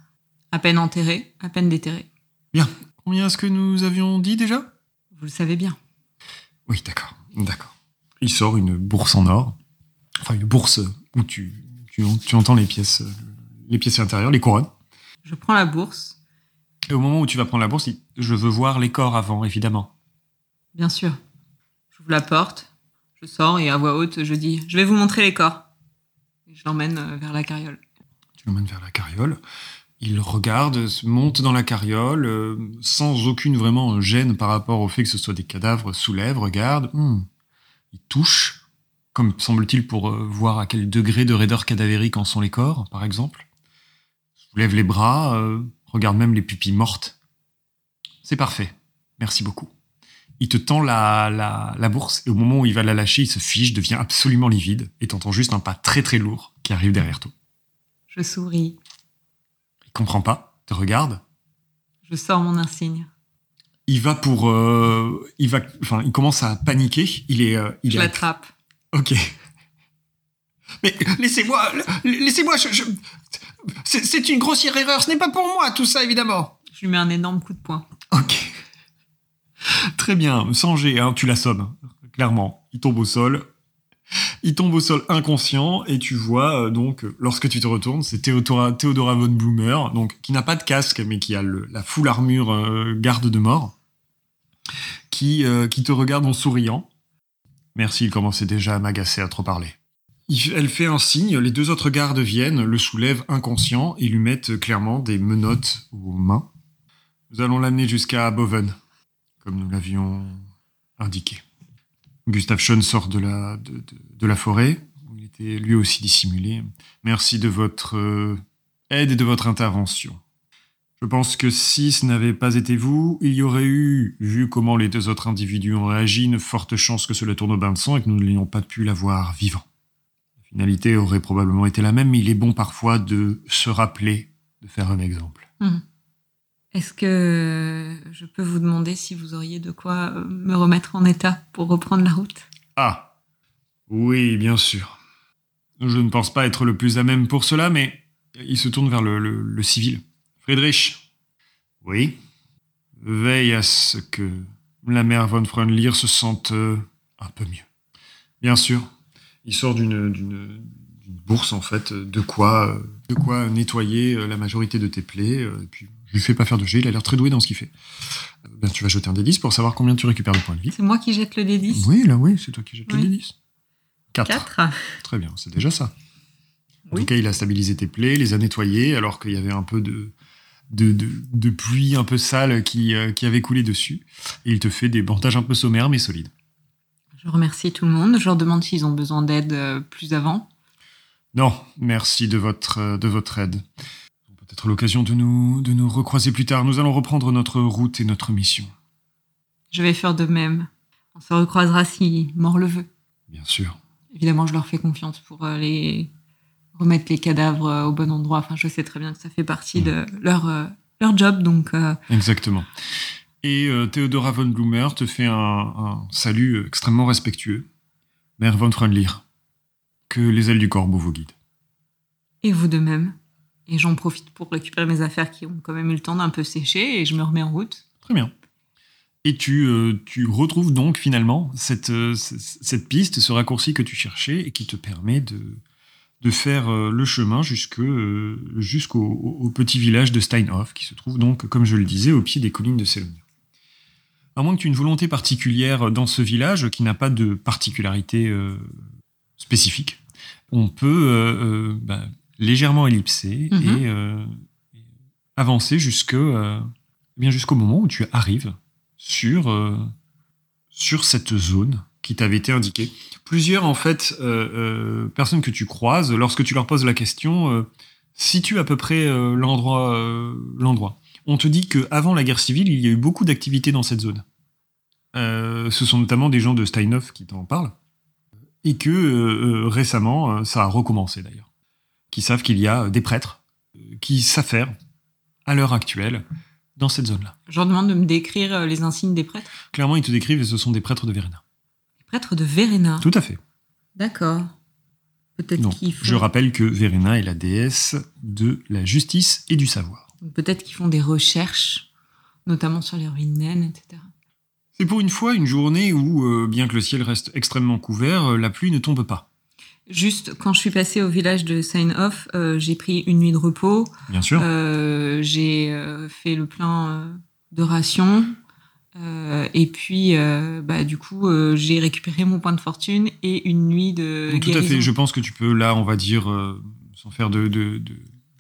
À peine enterré, à peine déterré. Bien. Combien est-ce que nous avions dit déjà? Vous le savez bien. Oui, d'accord, d'accord. Il sort une bourse en or. Enfin, une bourse où tu, tu, tu entends les pièces, les pièces intérieures, les couronnes. Je prends la bourse, Et au moment où tu vas prendre la bourse, je veux voir les corps avant, évidemment. bien sûr. J'ouvre la porte, je sors et à voix haute, je dis Je vais vous montrer les corps. Et je l'emmène euh, vers la carriole. Tu l'emmènes vers la carriole. Il regarde, monte dans la carriole, euh, sans aucune vraiment gêne par rapport au fait que ce soit des cadavres, soulève, regarde. Hmm. Il touche, comme semble-t-il pour euh, voir à quel degré de raideur cadavérique en sont les corps, par exemple. Soulève les bras, euh, regarde même les pupilles mortes. C'est parfait. Merci beaucoup. Il te tend la bourse et au moment où il va la lâcher, il se fiche, devient absolument livide et t'entends juste un pas très très lourd qui arrive derrière toi. Je souris, Il comprend pas, te regarde. je sors mon insigne. Il va pour, euh, il va, enfin, il commence à paniquer. Il est, euh, il Je l'attrape. Ok. Mais laissez-moi, laissez-moi. Je, je- C'est une grossière erreur. Ce n'est pas pour moi tout ça, évidemment. Je lui mets un énorme coup de poing. Ok. Très bien, sans jet, hein, tu l'assommes, clairement. Il tombe au sol. Il tombe au sol inconscient et tu vois euh, donc euh, lorsque tu te retournes, c'est Théodora, von Blumer, donc qui n'a pas de casque mais qui a la full armure euh, garde de mort, qui qui te regarde en souriant. Merci, il commençait déjà à m'agacer à trop parler. Elle fait un signe, les deux autres gardes viennent, le soulèvent inconscient et lui mettent clairement des menottes aux mains. Nous allons l'amener jusqu'à Boven, comme nous l'avions indiqué. Gustave Schoen sort de la, de, de- la forêt, où il était lui aussi dissimulé. Merci de votre euh, aide et de votre intervention. Je pense que si ce n'avait pas été vous, il y aurait eu, vu comment les deux autres individus ont réagi, une forte chance que cela tourne au bain de sang et que nous n'ayons pas pu l'avoir vivant. La finalité aurait probablement été la même, mais il est bon parfois de se rappeler de faire un exemple. Est-ce que je peux vous demander si vous auriez de quoi euh, me remettre en état pour reprendre la route? Ah, oui, bien sûr. Je ne pense pas être le plus à même pour cela, mais il se tourne vers le, le- le civil. Friedrich Oui? Veille à ce que la mère von Freundlir se sente euh, un peu mieux. Bien sûr. Il sort d'une d'une- d'une bourse, en fait, de quoi, euh, de quoi nettoyer la majorité de tes plaies. Et puis, je lui fais pas faire de jet, il a l'air très doué dans ce qu'il fait. Euh, Ben, tu vas jeter un D10 pour savoir combien tu récupères de points de vie. C'est moi qui jette le D10 Oui, là, oui, c'est toi qui jettes Oui. le D10. 4. 4 Très bien, c'est déjà ça. En Oui. tout cas, il a stabilisé tes plaies, les a nettoyées, alors qu'il y avait un peu de, de, de, de pluie un peu sale qui, euh, qui avait coulé dessus. Et il te fait des bandages un peu sommaires, mais solides. Je remercie tout le monde. Je leur demande s'ils ont besoin d'aide euh, plus avant. Non, merci de votre, euh, de votre aide. Peut-être l'occasion de nous, de nous recroiser plus tard. Nous allons reprendre notre route et notre mission. Je vais faire de même. On se recroisera si mort le veut. Bien sûr. Évidemment, je leur fais confiance pour euh, les remettre les cadavres euh, au bon endroit. Enfin, je sais très bien que ça fait partie de leur, euh, leur job. Donc, euh, Exactement. Et euh, Theodora von Blumer te fait un, un salut extrêmement respectueux. Mère von Freundlich, que les ailes du corbeau vous guident. et vous de même. Et j'en profite pour récupérer mes affaires qui ont quand même eu le temps d'un peu sécher et je me remets en route. Très bien. Et tu, euh, tu retrouves donc finalement cette, euh, cette piste, ce raccourci que tu cherchais et qui te permet de, de faire euh, le chemin jusque, jusqu'au au- au petit village de Steinhoff, qui se trouve donc, comme je le disais, au pied des collines de Sélonia. À moins que tu aies une volonté particulière dans ce village qui n'a pas de particularité spécifique, on peut bah, légèrement ellipser Mhm. et euh, avancer jusque, euh, eh bien jusqu'au moment où tu arrives sur, euh, sur cette zone qui t'avait été indiquée. Plusieurs, en fait, euh, personnes que tu croises, lorsque tu leur poses la question, situent à peu près l'endroit. l'endroit. On te dit qu'avant la guerre civile, il y a eu beaucoup d'activités dans cette zone. Ce sont notamment des gens de Steinhoff qui t'en parlent. Et que récemment, ça a recommencé d'ailleurs. Qui savent qu'il y a des prêtres euh, qui s'affairent à l'heure actuelle dans cette zone-là. Je leur demande de me décrire euh, les insignes des prêtres. Clairement, ils te décrivent et ce sont des prêtres de Verena. Les prêtres de Verena. Tout à fait. D'accord. Peut-être qu'ils font, je rappelle que Verena est la déesse de la justice et du savoir. peut-être qu'ils font des recherches, notamment sur les ruines naines, etc. C'est pour une fois une journée où, euh, bien que le ciel reste extrêmement couvert, euh, la pluie ne tombe pas. Juste, quand je suis passée au village de Sign-Off, euh, j'ai pris une nuit de repos. Bien sûr. Euh, j'ai euh, fait le plein de rations. Et puis, bah, du coup, j'ai récupéré mon point de fortune et une nuit de Donc, tout à fait. Je pense que tu peux, là, on va dire, sans faire de, de- de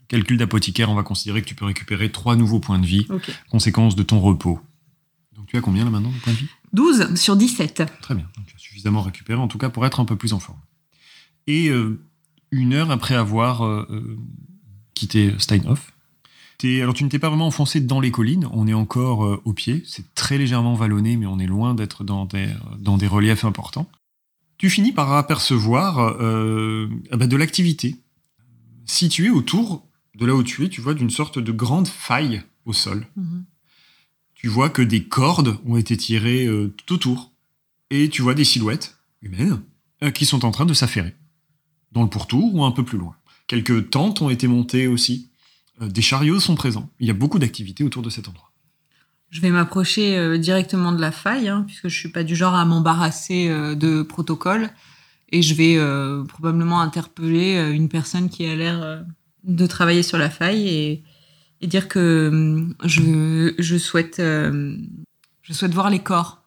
calcul d'apothicaire, on va considérer que tu peux récupérer trois nouveaux points de vie, Ok. conséquence de ton repos. Donc, tu as combien là maintenant de points de vie? 12 sur 17. Très bien. Donc, tu as suffisamment récupéré, en tout cas, pour être un peu plus en forme. Et euh, une heure après avoir euh, euh, quitté Steinhoff, alors tu ne t'es pas vraiment enfoncé dans les collines, on est encore euh, au pied, c'est très légèrement vallonné, mais on est loin d'être dans des, dans des reliefs importants. Tu finis par apercevoir bah, de l'activité située autour de là où tu es, tu vois, d'une sorte de grande faille au sol Mhm. tu vois que des cordes ont été tirées tout autour. Et tu vois des silhouettes humaines qui sont en train de s'affairer. Dans le pourtour ou un peu plus loin. Quelques tentes ont été montées aussi. Euh, des chariots sont présents. Il y a beaucoup d'activités autour de cet endroit. Je vais m'approcher euh, directement de la faille, hein, puisque je suis pas du genre à m'embarrasser euh, de protocole. Et je vais probablement interpeller une personne qui a l'air de travailler sur la faille et, dire que hum, je, souhaite, je souhaite voir les corps.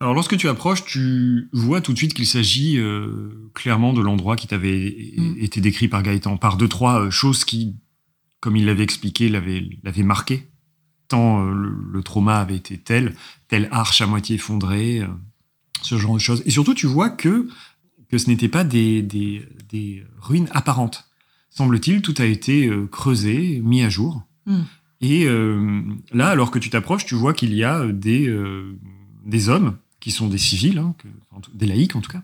Alors lorsque tu approches, tu vois tout de suite qu'il s'agit euh, clairement de l'endroit qui t'avait Mm. été décrit par Gaëtan, par deux, trois euh, choses qui, comme il l'avait expliqué, l'avaient marqué. Tant euh, le, le trauma avait été tel, telle arche à moitié effondrée, euh, ce genre de choses. Et surtout, tu vois que, que ce n'était pas des, des, des ruines apparentes. Semble-t-il, tout a été creusé, mis à jour. Mm. Et là, alors que tu t'approches, tu vois qu'il y a des, des hommes qui sont des civils, hein, que- des laïcs en tout cas,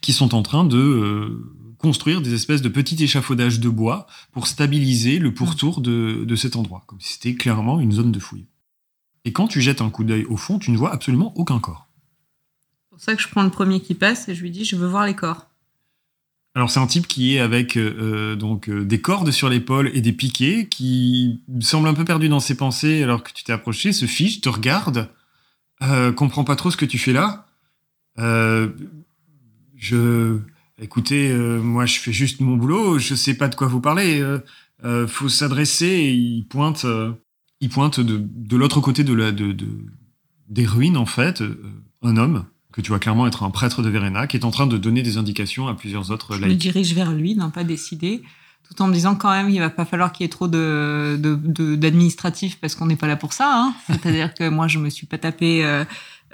qui sont en train de euh, construire des espèces de petits échafaudages de bois pour stabiliser le pourtour de, de cet endroit, comme si c'était clairement une zone de fouille. Et quand tu jettes un coup d'œil au fond, tu ne vois absolument aucun corps. C'est pour ça que je prends le premier qui passe et je lui dis je veux voir les corps. Alors c'est un type qui est avec euh, euh, donc euh, des cordes sur l'épaule et des piquets, qui semble un peu perdu dans ses pensées alors que tu t'es approché, se fiche, te regarde, euh, comprend pas trop ce que tu fais là. Euh, je, écoutez, euh, moi je fais juste mon boulot, je sais pas de quoi vous parlez. Faut s'adresser. Et il pointe, il pointe de, de l'autre côté de la de, de- des ruines en fait, un homme que tu vois clairement être un prêtre de Verena, qui est en train de donner des indications à plusieurs autres Je me laïcs. dirige vers lui, d'un pas décidé, tout en me disant quand même il va pas falloir qu'il y ait trop de de- de- d'administratif parce qu'on n'est pas là pour ça. Hein. C'est-à-dire que moi je me suis pas tapé euh,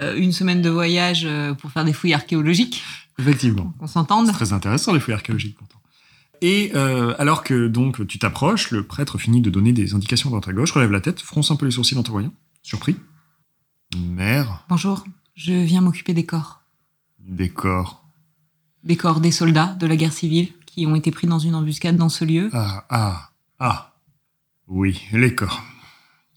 euh, une semaine de voyage euh, pour faire des fouilles archéologiques, Effectivement. qu'on s'entende. C'est très intéressant les fouilles archéologiques pourtant. Et euh, alors que donc tu t'approches, le prêtre finit de donner des indications dans ta gauche, relève la tête, fronce un peu les sourcils en te voyant, surpris. Mère, Bonjour, je viens m'occuper des corps. des corps. Des corps des soldats de la guerre civile qui ont été pris dans une embuscade dans ce lieu. Ah, ah, ah. Oui, les corps.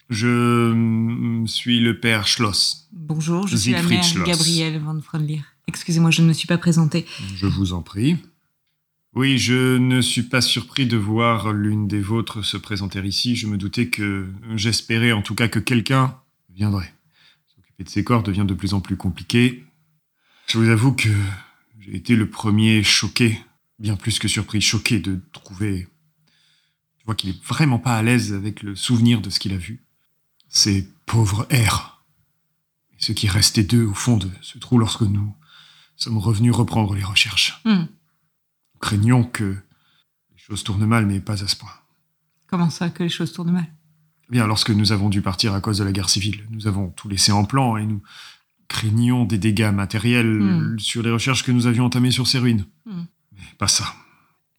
Je suis le père Schloss. Bonjour, je suis la mère Schloss. Gabrielle Van Fronlier. Excusez-moi, je ne me suis pas présentée. Je vous en prie. Oui, je ne suis pas surpris de voir l'une des vôtres se présenter ici. Je me doutais que, j'espérais en tout cas que quelqu'un viendrait. S'occuper de ces corps devient de plus en plus compliqué. Je vous avoue que j'ai été le premier choqué, bien plus que surpris, choqué de trouver. Je vois qu'il est vraiment pas à l'aise avec le souvenir de ce qu'il a vu. Ces pauvres airs. Et ce qui restait d'eux au fond de ce trou lorsque nous sommes revenus reprendre les recherches. Hmm. Nous craignons que les choses tournent mal, mais pas à ce point. Comment ça que les choses tournent mal? Eh Bien, lorsque nous avons dû partir à cause de la guerre civile, nous avons tout laissé en plan et nous craignions des dégâts matériels Hmm. sur les recherches que nous avions entamées sur ces ruines. Hmm. Pas ça.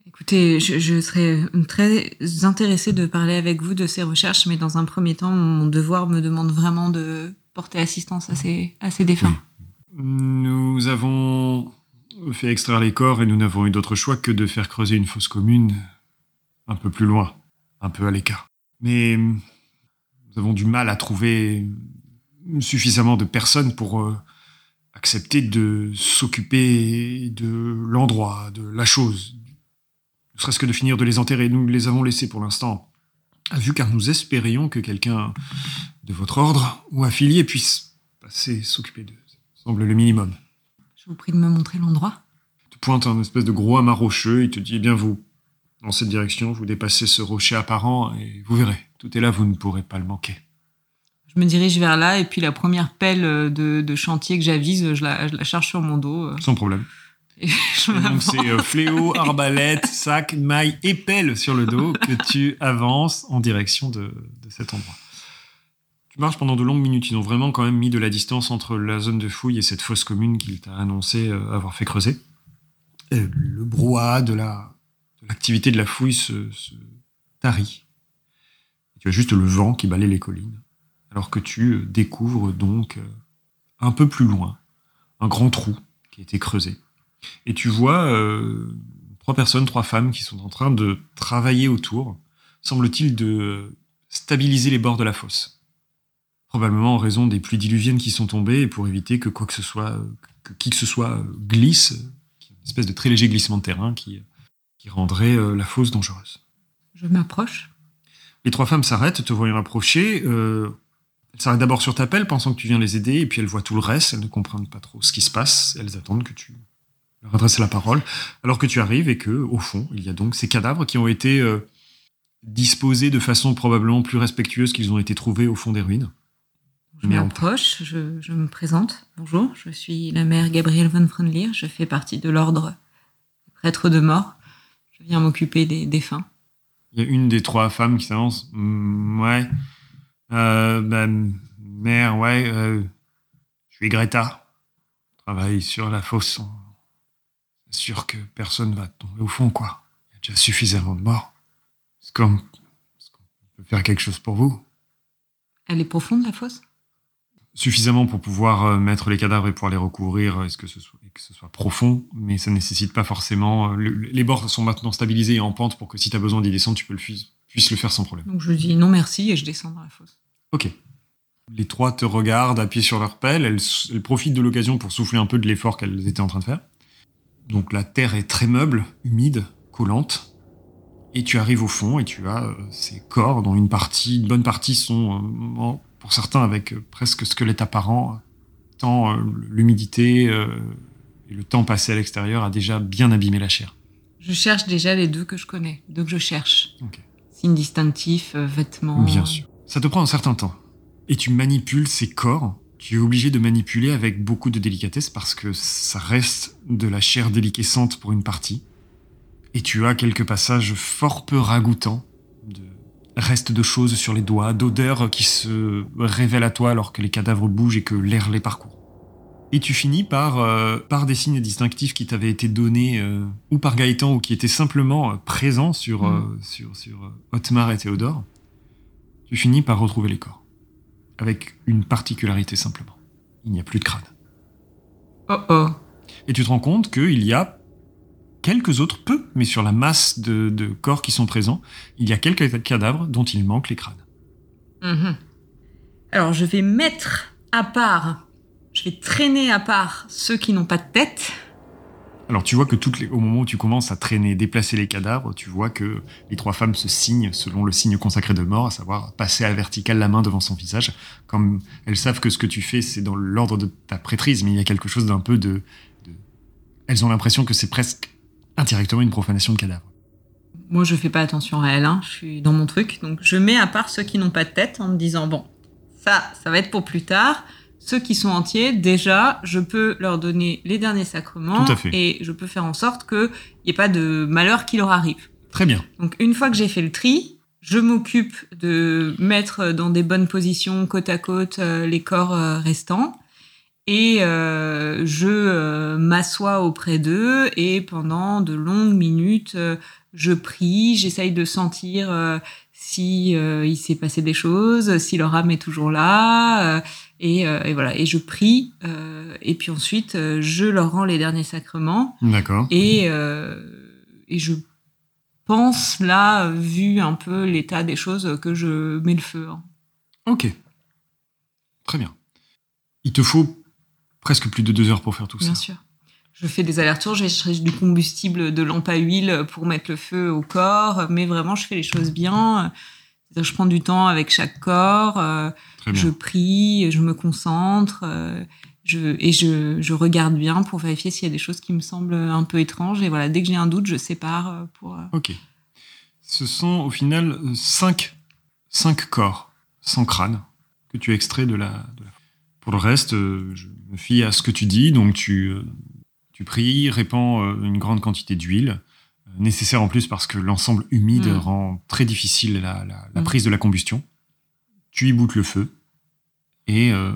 Écoutez, je, je serais très intéressée de parler avec vous de ces recherches, mais dans un premier temps, mon devoir me demande vraiment de porter assistance à ces, à ces défunts. Nous avons fait extraire les corps et nous n'avons eu d'autre choix que de faire creuser une fosse commune un peu plus loin, un peu à l'écart. Mais nous avons du mal à trouver suffisamment de personnes pour euh, accepter de s'occuper de l'endroit, de la chose. Ne serait-ce que de finir de les enterrer. Nous les avons laissés pour l'instant à vue car nous espérions que quelqu'un de votre ordre ou affilié puisse passer s'occuper d'eux. Semble le minimum. Je vous prie de me montrer l'endroit. Il te pointe un espèce de gros amas rocheux, il te dit, eh bien vous, dans cette direction, vous dépassez ce rocher apparent et vous verrez, tout est là, vous ne pourrez pas le manquer. Je me dirige vers là, et puis la première pelle de, de chantier que j'avise, je la, je la charge sur mon dos. euh, Sans problème. Et je Et donc c'est euh, fléau, arbalète, sac, maille et pelle sur le dos que tu avances en direction de, de cet endroit. Tu marches pendant de longues minutes. Ils ont vraiment quand même mis de la distance entre la zone de fouille et cette fosse commune qu'il t'a annoncé euh, avoir fait creuser. Et le brouhaha de la de l'activité de la fouille se, se tarit. Tu as juste le vent qui balaye les collines. Alors que tu euh, découvres donc euh, un peu plus loin un grand trou qui a été creusé. Et tu vois euh, trois personnes, trois femmes qui sont en train de travailler autour, semble-t-il de stabiliser les bords de la fosse. Probablement en raison des pluies diluviennes qui sont tombées et pour éviter que quoi que ce soit, que qui que ce soit glisse, une espèce de très léger glissement de terrain qui, qui rendrait la fosse dangereuse. Je m'approche. Les trois femmes s'arrêtent, te voyant approcher. Euh, elles s'arrêtent d'abord sur ta pelle, pensant que tu viens les aider, et puis elles voient tout le reste. Elles ne comprennent pas trop ce qui se passe. Elles attendent que tu leur adresses la parole, alors que tu arrives et que, au fond, il y a donc ces cadavres qui ont été euh, disposés de façon probablement plus respectueuse qu'ils ont été trouvés au fond des ruines. Je m'approche, je, je me présente. Bonjour, je suis la mère Gabrielle von Fronlier. Je fais partie de l'ordre des prêtres de mort. Je viens m'occuper des défunts. Il y a une des trois femmes qui s'avance. Hmm, ouais. Euh, ben, mère, ouais. euh, je suis Greta. Je travaille sur la fosse. On s'assure que personne va tomber au fond, quoi. Il y a déjà suffisamment de morts. Est-ce qu'on peut faire quelque chose pour vous? Elle est profonde, la fosse? Suffisamment pour pouvoir euh, mettre les cadavres et pouvoir les recouvrir, est-ce que ce soit, et que ce soit profond, mais ça ne nécessite pas forcément. le- les bords sont maintenant stabilisés et en pente pour que si tu as besoin d'y descendre, tu peux le fuis- puisses le faire sans problème. Donc je dis non merci et je descends dans la fosse. Ok. Les trois te regardent, appuyés sur leur pelle. Elles, elles profitent de l'occasion pour souffler un peu de l'effort qu'elles étaient en train de faire. Donc la terre est très meuble, humide, collante. Et tu arrives au fond et tu as euh, ces corps dont une partie, une bonne partie sont, euh, pour certains, avec euh, presque squelette apparent, tant euh, l'humidité et le temps passé à l'extérieur a déjà bien abîmé la chair. Je cherche déjà les deux que je connais, deux que je cherche. Signes distinctifs, euh, vêtements. Bien sûr. Ça te prend un certain temps. Et tu manipules ces corps. Tu es obligé de manipuler avec beaucoup de délicatesse parce que ça reste de la chair déliquescente pour une partie. Et tu as quelques passages fort peu ragoûtants de restes de choses sur les doigts, d'odeurs qui se révèlent à toi alors que les cadavres bougent et que l'air les parcourt. Et tu finis par, euh, par des signes distinctifs qui t'avaient été donnés euh, ou par Gaëtan ou qui étaient simplement euh, présents sur, euh, sur, sur Otmar et Théodore tu finis par retrouver les corps. Avec une particularité simplement. Il n'y a plus de crâne. Oh oh. Et tu te rends compte qu'il y a quelques autres, peu, mais sur la masse de, de corps qui sont présents, il y a quelques cadavres dont il manque les crânes. Mhm. Alors, je vais mettre à part, je vais traîner à part ceux qui n'ont pas de tête. Alors tu vois que toutes les, au moment où tu commences à traîner, déplacer les cadavres, tu vois que les trois femmes se signent selon le signe consacré de mort, à savoir passer à la verticale la main devant son visage, comme elles savent que ce que tu fais c'est dans l'ordre de ta prêtrise, mais il y a quelque chose d'un peu de, de... Elles ont l'impression que c'est presque indirectement une profanation de cadavres. Moi, je fais pas attention à elles, hein. je suis dans mon truc, donc je mets à part ceux qui n'ont pas de tête en me disant bon, ça, ça va être pour plus tard. Ceux qui sont entiers, déjà, je peux leur donner les derniers sacrements Tout à fait. et je peux faire en sorte qu'il n'y ait pas de malheur qui leur arrive. Très bien. Donc une fois que j'ai fait le tri, je m'occupe de mettre dans des bonnes positions côte à côte euh, les corps euh, restants et euh, je euh, m'assois auprès d'eux et pendant de longues minutes je prie, j'essaye de sentir si il s'est passé des choses, si leur âme est toujours là et, euh, et voilà et je prie euh, et puis ensuite euh, je leur rends les derniers sacrements D'accord. et, et je pense là, vu un peu l'état des choses, que je mets le feu. hein. Ok. Très bien. Il te faut presque plus de deux heures pour faire tout Bien ça. sûr. Je fais des allers-retours, je vais chercher du combustible, de lampe à huile pour mettre le feu au corps, mais vraiment je fais les choses bien. Je prends du temps avec chaque corps, euh, je prie, je me concentre, euh, je, et je, je regarde bien pour vérifier s'il y a des choses qui me semblent un peu étranges. Et voilà, dès que j'ai un doute, je sépare euh, pour. euh, Ok. Ce sont au final cinq, cinq corps sans crâne que tu extrais de la, de la- Pour le reste, je me fie à ce que tu dis. Donc tu, tu pries, répands une grande quantité d'huile, nécessaire en plus parce que l'ensemble humide Mm. rend très difficile la, la- la Mm. prise de la combustion. Tu y boutes le feu et euh,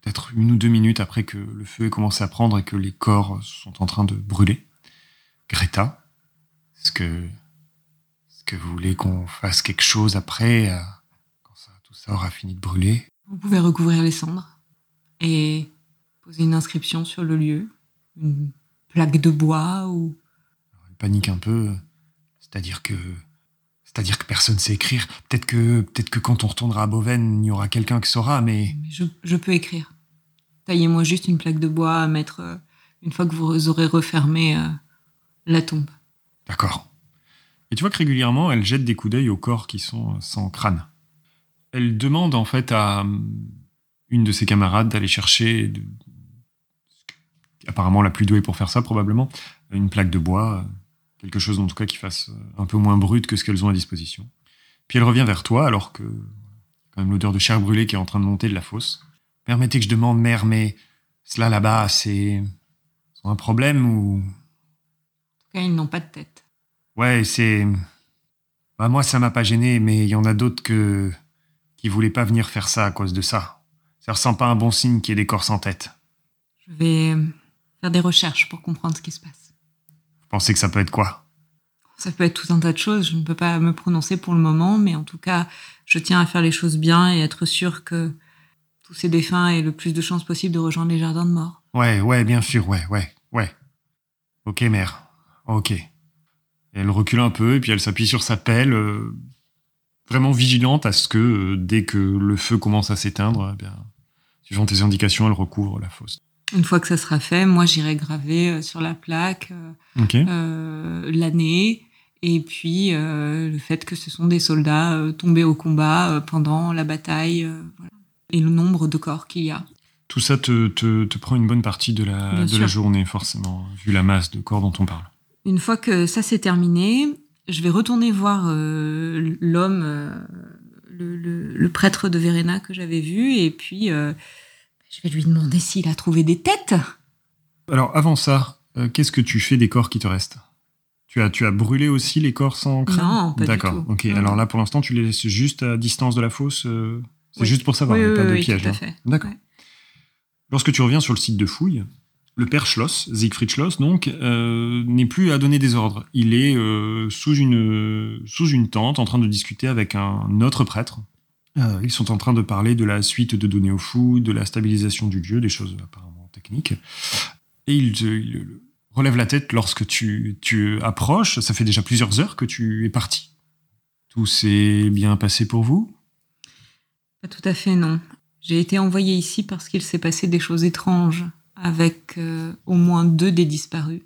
peut-être une ou deux minutes après que le feu ait commencé à prendre et que les corps sont en train de brûler, Greta, est-ce que, est-ce que vous voulez qu'on fasse quelque chose après, euh, quand ça, tout ça aura fini de brûler? Vous pouvez recouvrir les cendres et poser une inscription sur le lieu, une plaque de bois ou panique un peu, c'est-à-dire que, c'est-à-dire que personne sait écrire. Peut-être que, peut-être que quand on retournera à Beauvaine, il y aura quelqu'un qui saura, mais je, je peux écrire. Taillez-moi juste une plaque de bois à mettre euh, une fois que vous aurez refermé euh, la tombe. D'accord. Et tu vois que régulièrement, elle jette des coups d'œil aux corps qui sont sans crâne. Elle demande en fait à une de ses camarades d'aller chercher, de- apparemment la plus douée pour faire ça probablement, une plaque de bois, euh, quelque chose en tout cas qui fasse euh, un peu moins brut que ce qu'elles ont à disposition. Puis elle revient vers toi alors que quand même l'odeur de chair brûlée qui est en train de monter de la fosse. Permettez que je demande, mère, mais cela là-bas, c'est un problème ou? En tout cas, ils n'ont pas de tête. Ouais, c'est. Bah, moi, ça m'a pas gêné, mais il y en a d'autres que. qui voulaient pas venir faire ça à cause de ça. Ça ressemble pas à un bon signe qu'il y ait des corps sans tête. Je vais euh, faire des recherches pour comprendre ce qui se passe. Pensez que ça peut être quoi? Ça peut être tout un tas de choses, je ne peux pas me prononcer pour le moment, mais en tout cas, je tiens à faire les choses bien et être sûr que tous ces défunts aient le plus de chances possible de rejoindre les jardins de mort. Ouais, ouais, bien sûr, ouais, ouais, ouais. Ok, mère. Ok. Elle recule un peu, et puis elle s'appuie sur sa pelle, euh, vraiment vigilante à ce que, euh, dès que le feu commence à s'éteindre, eh bien, suivant tes indications, elle recouvre la fosse. Une fois que ça sera fait, moi j'irai graver euh, sur la plaque euh, euh, l'année et puis le fait que ce sont des soldats tombés au combat pendant la bataille voilà. et le nombre de corps qu'il y a. Tout ça te, te, te prend une bonne partie de la, de journée, forcément, vu la masse de corps dont on parle. Une fois que ça c'est terminé, je vais retourner voir euh, l'homme, euh, le, le- le prêtre de Verena que j'avais vu et puis euh, je vais lui demander s'il a trouvé des têtes. Alors, avant ça, euh, qu'est-ce que tu fais des corps qui te restent? Tu as, tu as brûlé aussi les corps sans crâne? Non, pas du D'accord, ok. Non, Alors là, pour l'instant, tu les laisses juste à distance de la fosse euh, C'est Oui. juste pour savoir, Oui, il n'y a oui, pas de oui, piège. tout à hein. D'accord. Ouais. Lorsque tu reviens sur le site de fouille, le père Schloss, Siegfried Schloss, donc, euh, n'est plus à donner des ordres. Il est sous, une, sous une tente en train de discuter avec un autre prêtre. Euh, ils sont en train de parler de la suite de données aux fous, de la stabilisation du lieu, des choses apparemment techniques. Et il, euh, il relève la tête lorsque tu, tu approches. Ça fait déjà plusieurs heures que tu es parti. Tout s'est bien passé pour vous? Pas tout à fait, non. J'ai été envoyé ici parce qu'il s'est passé des choses étranges avec euh, au moins deux des disparus.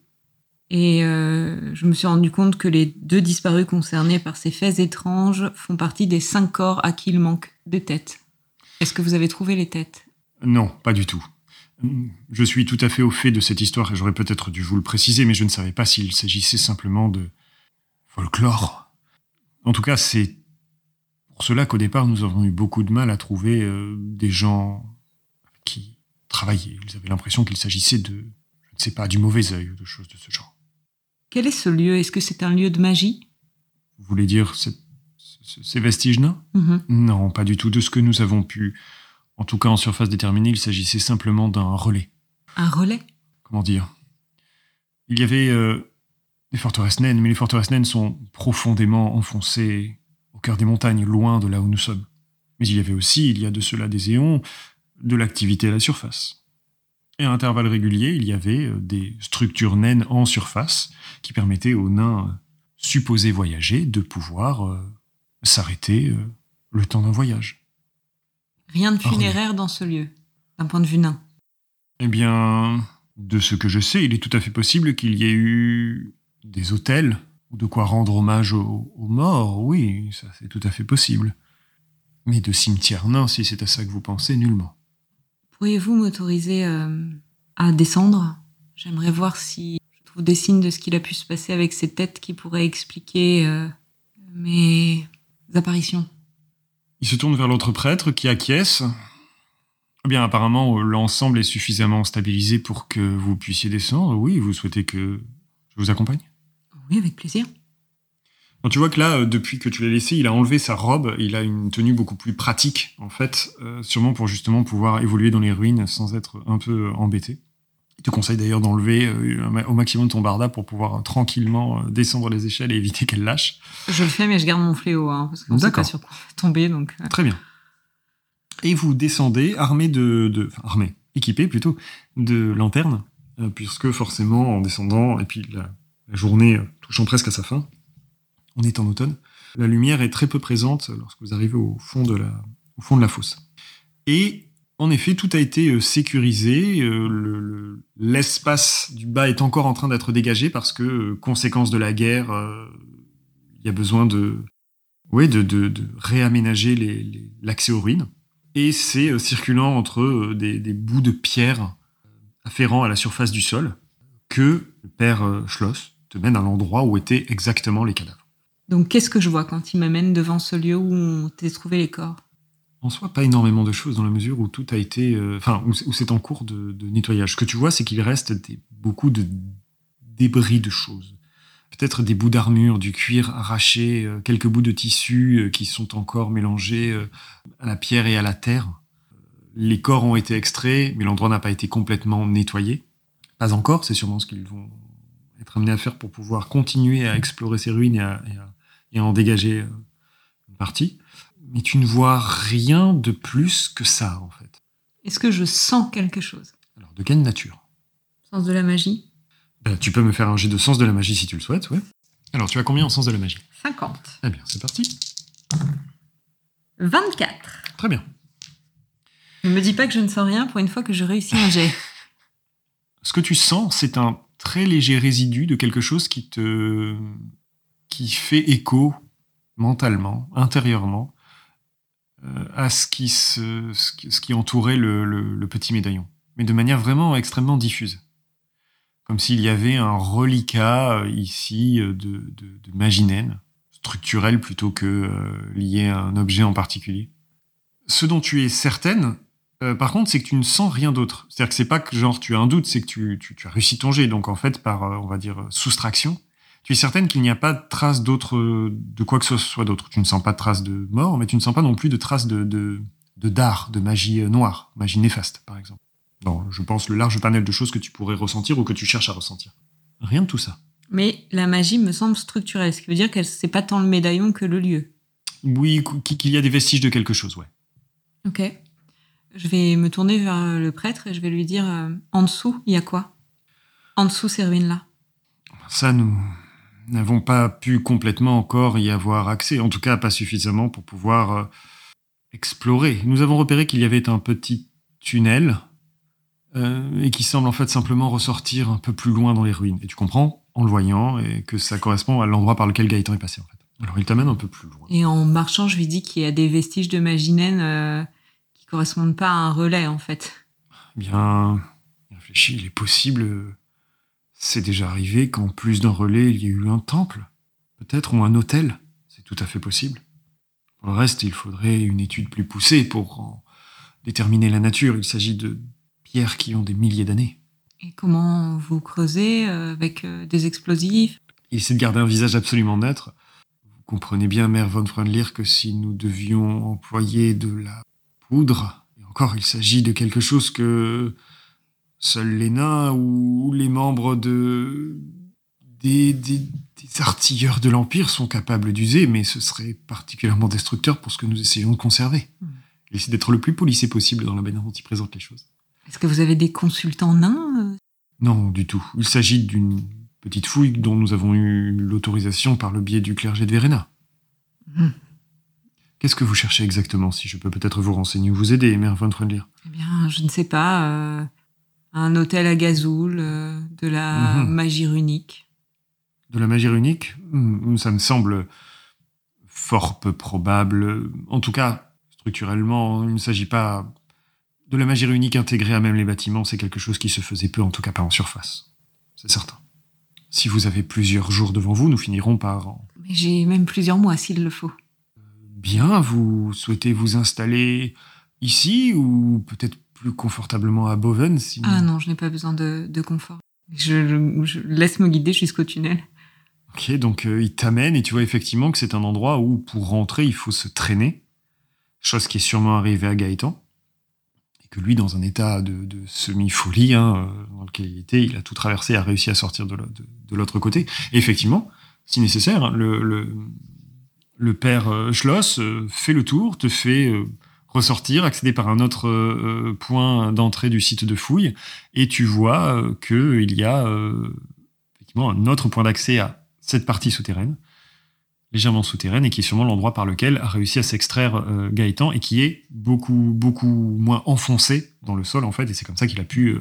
Et euh, je me suis rendu compte que les deux disparus concernés par ces faits étranges font partie des cinq corps à qui il manque des têtes. Est-ce que vous avez trouvé les têtes? Non, pas du tout. Je suis tout à fait au fait de cette histoire et j'aurais peut-être dû vous le préciser, mais je ne savais pas s'il s'agissait simplement de folklore. En tout cas, c'est pour cela qu'au départ, nous avons eu beaucoup de mal à trouver euh, des gens qui travaillaient. Ils avaient l'impression qu'il s'agissait de, je ne sais pas, du mauvais œil ou de choses de ce genre. Quel est ce lieu? Est-ce que c'est un lieu de magie? Vous voulez dire ces vestiges nains Mhm. Non, pas du tout. De ce que nous avons pu, en tout cas en surface déterminée, il s'agissait simplement d'un relais. Un relais? Comment dire? Il y avait euh, des forteresses naines, mais les forteresses naines sont profondément enfoncées au cœur des montagnes, loin de là où nous sommes. Mais il y avait aussi, il y a de cela des éons, de l'activité à la surface. Et à intervalles réguliers, il y avait euh, des structures naines en surface qui permettaient aux nains euh, supposés voyager de pouvoir euh, s'arrêter euh, le temps d'un voyage. Rien de funéraire dans ce lieu, d'un point de vue nain. Eh bien, de ce que je sais, il est tout à fait possible qu'il y ait eu des hôtels ou de quoi rendre hommage aux, aux morts, oui, ça c'est tout à fait possible. Mais de cimetières nains, si c'est à ça que vous pensez, nullement. Pourriez-vous m'autoriser euh, à descendre? J'aimerais voir si je trouve des signes de ce qu'il a pu se passer avec ces têtes qui pourraient expliquer euh, mes apparitions. Il se tourne vers l'autre prêtre qui acquiesce. Eh bien, apparemment, l'ensemble est suffisamment stabilisé pour que vous puissiez descendre. Oui, vous souhaitez que je vous accompagne? Oui, avec plaisir. Bon, tu vois que là, euh, depuis que tu l'as laissé, il a enlevé sa robe, il a une tenue beaucoup plus pratique, en fait, euh, sûrement pour justement pouvoir évoluer dans les ruines sans être un peu euh, embêté. Il te conseille d'ailleurs d'enlever euh, au maximum ton barda pour pouvoir tranquillement descendre les échelles et éviter qu'elle lâche. Je le fais, mais je garde mon fléau, hein, parce qu'on sait pas sur quoi tomber. Donc, Très bien. Et vous descendez armé de, de enfin, armé, équipé plutôt de lanternes, euh, puisque forcément en descendant et puis la, la journée touchant presque à sa fin, on est en automne, la lumière est très peu présente lorsque vous arrivez au fond de la, au fond de la fosse. Et en effet, tout a été euh, sécurisé. euh, le- le- L'espace du bas est encore en train d'être dégagé parce que, euh, conséquence de la guerre, il y a besoin de, de, réaménager l'accès aux ruines. Et c'est circulant entre des, des bouts de pierre afférents à la surface du sol que le père Schloss te mène à l'endroit où étaient exactement les cadavres. Donc qu'est-ce que je vois quand il m'amène devant ce lieu où on t'a trouvé les corps? En soi, pas énormément de choses dans la mesure où tout a été, euh, enfin, où, c'est- en cours de, nettoyage. Ce que tu vois, c'est qu'il reste beaucoup de débris de choses. Peut-être des bouts d'armure, du cuir arraché, euh, quelques bouts de tissu euh, qui sont encore mélangés à la pierre et à la terre. Les corps ont été extraits, mais l'endroit n'a pas été complètement nettoyé. Pas encore, c'est sûrement ce qu'ils vont être amenés à faire pour pouvoir continuer à explorer ces ruines et à- et en dégager euh, une partie mais tu ne vois rien de plus que ça, en fait. Est-ce que je sens quelque chose? Alors, de quelle nature? Sens de la magie? Ben, Tu peux me faire un jet de sens de la magie si tu le souhaites, ouais. Alors, tu as combien en sens de la magie? 50. Eh bien, c'est parti. 24. Très bien. Ne me dis pas que je ne sens rien pour une fois que je réussis un jet. Ce que tu sens, c'est un très léger résidu de quelque chose qui te. Qui fait écho mentalement, intérieurement, euh, à ce qui, se, ce qui, entourait le, petit médaillon. Mais de manière vraiment extrêmement diffuse. Comme s'il y avait un reliquat euh, ici euh, de, de, de structurel plutôt que lié à un objet en particulier. Ce dont tu es certaine, par contre, c'est que tu ne sens rien d'autre. C'est-à-dire que c'est pas que genre tu as un doute, c'est que tu, tu, tu as réussi ton jet. Donc en fait, par on va dire soustraction, tu es certaine qu'il n'y a pas de trace d'autre, de quoi que ce soit d'autre. Tu ne sens pas de traces de mort, mais tu ne sens pas non plus de traces de de de d'art, de magie euh, noire, magie néfaste, par exemple. Non, je pense le large panel de choses que tu pourrais ressentir ou que tu cherches à ressentir. Rien de tout ça. Mais la magie me semble structurelle, ce qui veut dire que c'est pas tant le médaillon que le lieu. Oui, qu- qu'il y a des vestiges de quelque chose, ouais. Ok. Je vais me tourner vers le prêtre et je vais lui dire euh, en dessous, il y a quoi? En dessous ces ruines-là Ça, nous n'avons pas pu complètement encore y avoir accès, en tout cas pas suffisamment pour pouvoir euh, explorer. Nous avons repéré qu'il y avait un petit tunnel euh, et qui semble en fait simplement ressortir un peu plus loin dans les ruines. Et tu comprends en le voyant et que ça correspond à l'endroit par lequel Gaëtan est passé en fait. Alors il t'amène un peu plus loin. Et en marchant, je lui dis qu'il y a des vestiges de magie naine euh, qui correspondent pas à un relais en fait. Eh bien, réfléchis, il est possible. C'est déjà arrivé qu'en plus d'un relais, il y ait eu un temple, peut-être, ou un hôtel. C'est tout à fait possible. Pour le reste, il faudrait une étude plus poussée pour en déterminer la nature. Il s'agit de pierres qui ont des milliers d'années. Et comment vous creusez euh, avec euh, des explosifs? Il essaie de garder un visage absolument neutre. Vous comprenez bien, Mère von Freundlir, que si nous devions employer de la poudre, et encore, il s'agit de quelque chose que seuls les nains ou les membres de des, des, des artilleurs de l'Empire sont capables d'user, mais ce serait particulièrement destructeur pour ce que nous essayons de conserver. Hmm. Il essaie d'être le plus policé possible dans la manière dont il présente les choses. Est-ce que vous avez des consultants nains euh Non, du tout. Il s'agit d'une petite fouille dont nous avons eu l'autorisation par le biais du clergé de Verena. Hmm. Qu'est-ce que vous cherchez exactement, si je peux peut-être vous renseigner ou vous aider, Mère von Freundlir Eh bien, je ne sais pas. euh, un hôtel à Gazoul, euh, de la Mhm. magie runique. De la magie unique Hmm, Ça me semble fort peu probable. En tout cas, structurellement, il ne s'agit pas de la magie unique intégrée à même les bâtiments. C'est quelque chose qui se faisait peu, en tout cas pas en surface. C'est certain. Si vous avez plusieurs jours devant vous, nous finirons par... en- j'ai même plusieurs mois s'il le faut. Bien, vous souhaitez vous installer ici ou peut-être plus confortablement à Boven si... Ah non, je n'ai pas besoin de, de confort. Je, je laisse me guider jusqu'au tunnel. Ok, donc euh, il t'amène et tu vois effectivement que c'est un endroit où pour rentrer il faut se traîner, chose qui est sûrement arrivée à Gaëtan, et que lui dans un état de, de semi-folie hein, euh, dans lequel il était, il a tout traversé, a réussi à sortir de l'au- de- de l'autre côté. Et effectivement, si nécessaire, le, le, le père euh, Schloss fait le tour, te fait euh, ressortir, accéder par un autre euh, point d'entrée du site de fouille, et tu vois euh, que il y a euh, effectivement un autre point d'accès à cette partie souterraine, légèrement souterraine, et qui est sûrement l'endroit par lequel a réussi à s'extraire euh, Gaëtan, et qui est beaucoup, beaucoup moins enfoncé dans le sol, en fait, et c'est comme ça qu'il a, pu,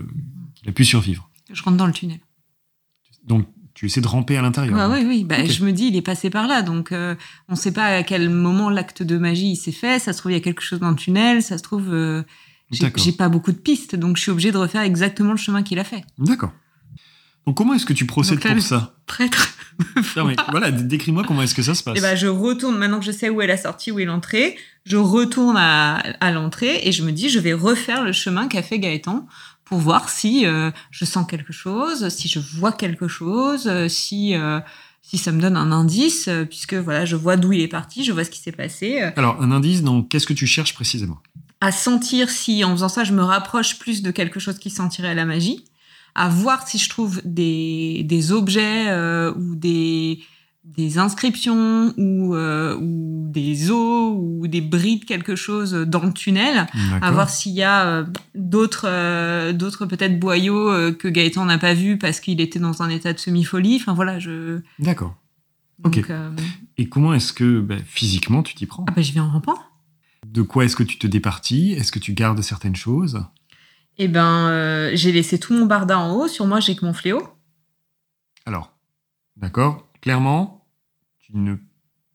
qu'il a pu survivre. Je rentre dans le tunnel. Donc, tu essaies de ramper à l'intérieur. Ouais, oui, oui. Bah. Je me dis, il est passé par là. Donc, euh, on ne sait pas à quel moment l'acte de magie s'est fait. Ça se trouve, il y a quelque chose dans le tunnel. Ça se trouve, euh, j'ai pas beaucoup de pistes. Donc, je suis obligée de refaire exactement le chemin qu'il a fait. D'accord. Donc, comment est-ce que tu procèdes Donc là, pour le- ça? Prêtre. Non, mais voilà, décris-moi comment est-ce que ça se passe. Et ben, je retourne, maintenant que je sais où est la sortie, où est l'entrée, je retourne à, à l'entrée et je me dis, je vais refaire le chemin qu'a fait Gaëtan pour voir si euh, je sens quelque chose, si je vois quelque chose, euh, si, euh, si ça me donne un indice, euh, puisque voilà, je vois d'où il est parti, je vois ce qui s'est passé. euh, Alors, un indice, donc, qu'est-ce que tu cherches précisément? À sentir si, en faisant ça, je me rapproche plus de quelque chose qui sentirait la magie, à voir si je trouve des, des objets euh, ou des, des inscriptions ou, euh, ou des os ou des bris de quelque chose dans le tunnel, à voir s'il y a euh, d'autres euh, d'autres peut-être boyaux que Gaëtan n'a pas vu parce qu'il était dans un état de semi-folie. Enfin voilà, je... D'accord. Donc, Ok. Et comment est-ce que, ben, physiquement, tu t'y prends ah bah, je vais en rampant. De quoi est-ce que tu te départis? Est-ce que tu gardes certaines choses? Eh ben, j'ai laissé tout mon barda en haut. Sur moi, j'ai que mon fléau. Alors, d'accord, clairement, tu ne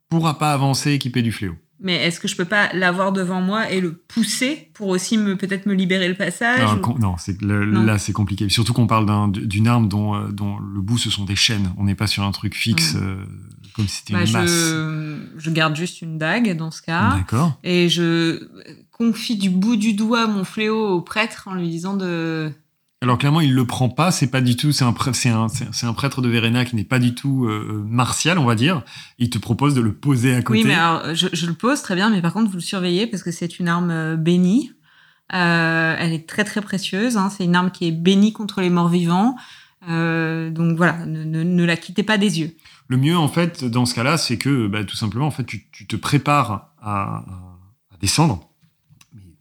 pourras pas avancer équipé du fléau. Mais est-ce que je peux pas l'avoir devant moi et le pousser pour aussi me peut-être me libérer le passage Alors, ou- con- non, c'est le- Non. là c'est compliqué. Surtout qu'on parle d'un- d'une arme dont, euh, dont le bout ce sont des chaînes. On n'est pas sur un truc fixe Mm. euh, comme si c'était Bah, une masse. je, je garde juste une dague dans ce cas D'accord. et je confie du bout du doigt mon fléau au prêtre en lui disant de Alors clairement, il le prend pas. C'est pas du tout. C'est un, prêtre- c'est un, prêtre de Verena qui n'est pas du tout euh, martial, on va dire. Il te propose de le poser à côté. oui mais alors je, je le pose très bien mais par contre vous le surveillez parce que c'est une arme euh, bénie Euh, elle est très très précieuse hein. c'est une arme qui est bénie contre les morts vivants Euh, donc voilà ne, ne, ne la quittez pas des yeux Le mieux, en fait, dans ce cas-là, c'est que, bah, tout simplement, en fait, tu, tu te prépares à- à descendre.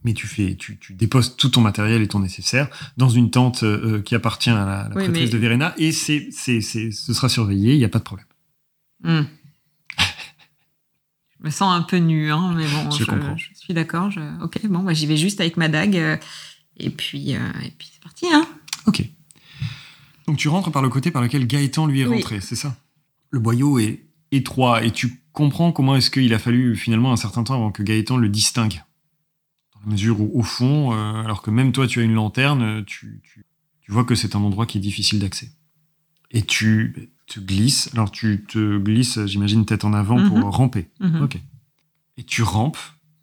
Mais tu fais, tu, tu déposes tout ton matériel et ton nécessaire dans une tente euh, qui appartient à la, la Oui, prêtresse mais- de Verena et c'est, c'est, c'est, ce sera surveillé, il n'y a pas de problème. Hmm. Je me sens un peu nue, hein, mais bon, Je je, comprends. je suis d'accord. je- Ok, bon, bah, j'y vais juste avec ma dague. euh, et puis, euh, et puis c'est parti. Hein. Ok. Donc tu rentres par le côté par lequel Gaëtan lui est Oui. rentré, c'est ça? Le boyau est étroit et tu comprends comment est-ce qu'il a fallu finalement un certain temps avant que Gaëtan le distingue? La mesure où, au fond, euh, alors que même toi tu as une lanterne, tu, tu, tu vois que c'est un endroit qui est difficile d'accès. Et tu te glisses, alors tu te glisses, j'imagine, tête en avant pour Mhm. ramper. Mhm. Ok. Et tu rampes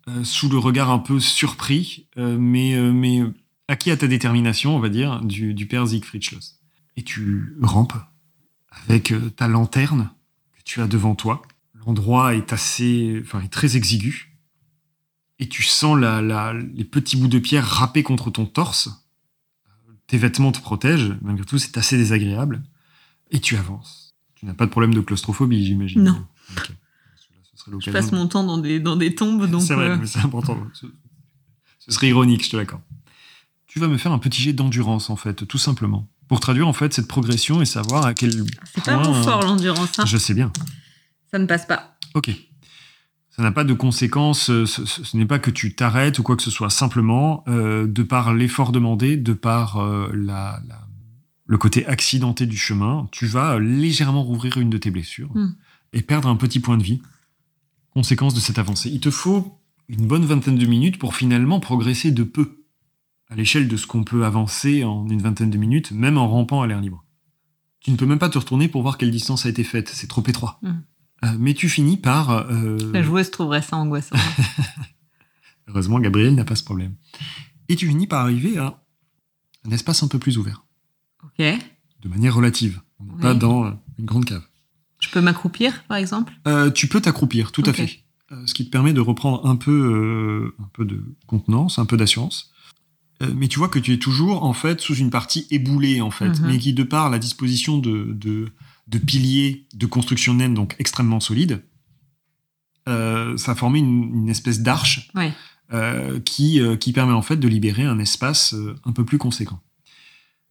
euh, sous le regard un peu surpris, euh, mais, mais acquis à ta détermination, on va dire, du, du père Siegfried Schloss. Et tu rampes avec ta lanterne que tu as devant toi. L'endroit est assez, enfin, est très exigu. Et tu sens la, la- les petits bouts de pierre râpés contre ton torse. Tes vêtements te protègent, malgré tout, c'est assez désagréable. Et tu avances. Tu n'as pas de problème de claustrophobie, j'imagine. Non. Je passe mon temps dans des, dans des tombes, donc. c'est vrai, euh, mais c'est important. Ce, ce serait ironique, je te l'accorde. Tu vas me faire un petit jet d'endurance, en fait, tout simplement. Pour traduire, en fait, cette progression et savoir à quel c'est pas point... mon fort, l'endurance. hein. Je sais bien. Ça ne passe pas. Ok. Ça n'a pas de conséquences, euh, ce, ce- ce n'est pas que tu t'arrêtes ou quoi que ce soit. Simplement, euh, de par l'effort demandé, de par euh, la, la- le côté accidenté du chemin, tu vas légèrement rouvrir une de tes blessures Hmm. et perdre un petit point de vie. Conséquence de cette avancée. Il te faut une bonne vingtaine de minutes pour finalement progresser de peu à l'échelle de ce qu'on peut avancer en une vingtaine de minutes, même en rampant à l'air libre. Tu ne peux même pas te retourner pour voir quelle distance a été faite, c'est trop étroit. Hmm. Euh, mais tu finis par... euh, La joueuse trouverait ça angoissant. Heureusement, Gabriel n'a pas ce problème. Et tu finis par arriver à un espace un peu plus ouvert, ok. de manière relative. On n'est Oui. pas dans euh, une grande cave. Je peux m'accroupir, par exemple? Euh, tu peux t'accroupir, tout à fait. Euh, ce qui te permet de reprendre un peu, euh, un peu de contenance, un peu d'assurance. Mais tu vois que tu es toujours en fait sous une partie éboulée en fait, Mhm. mais qui de par la disposition de, de, de piliers de construction naine donc extrêmement solides, euh, ça a formé une, une espèce d'arche euh, qui, euh, qui permet en fait de libérer un espace un peu plus conséquent.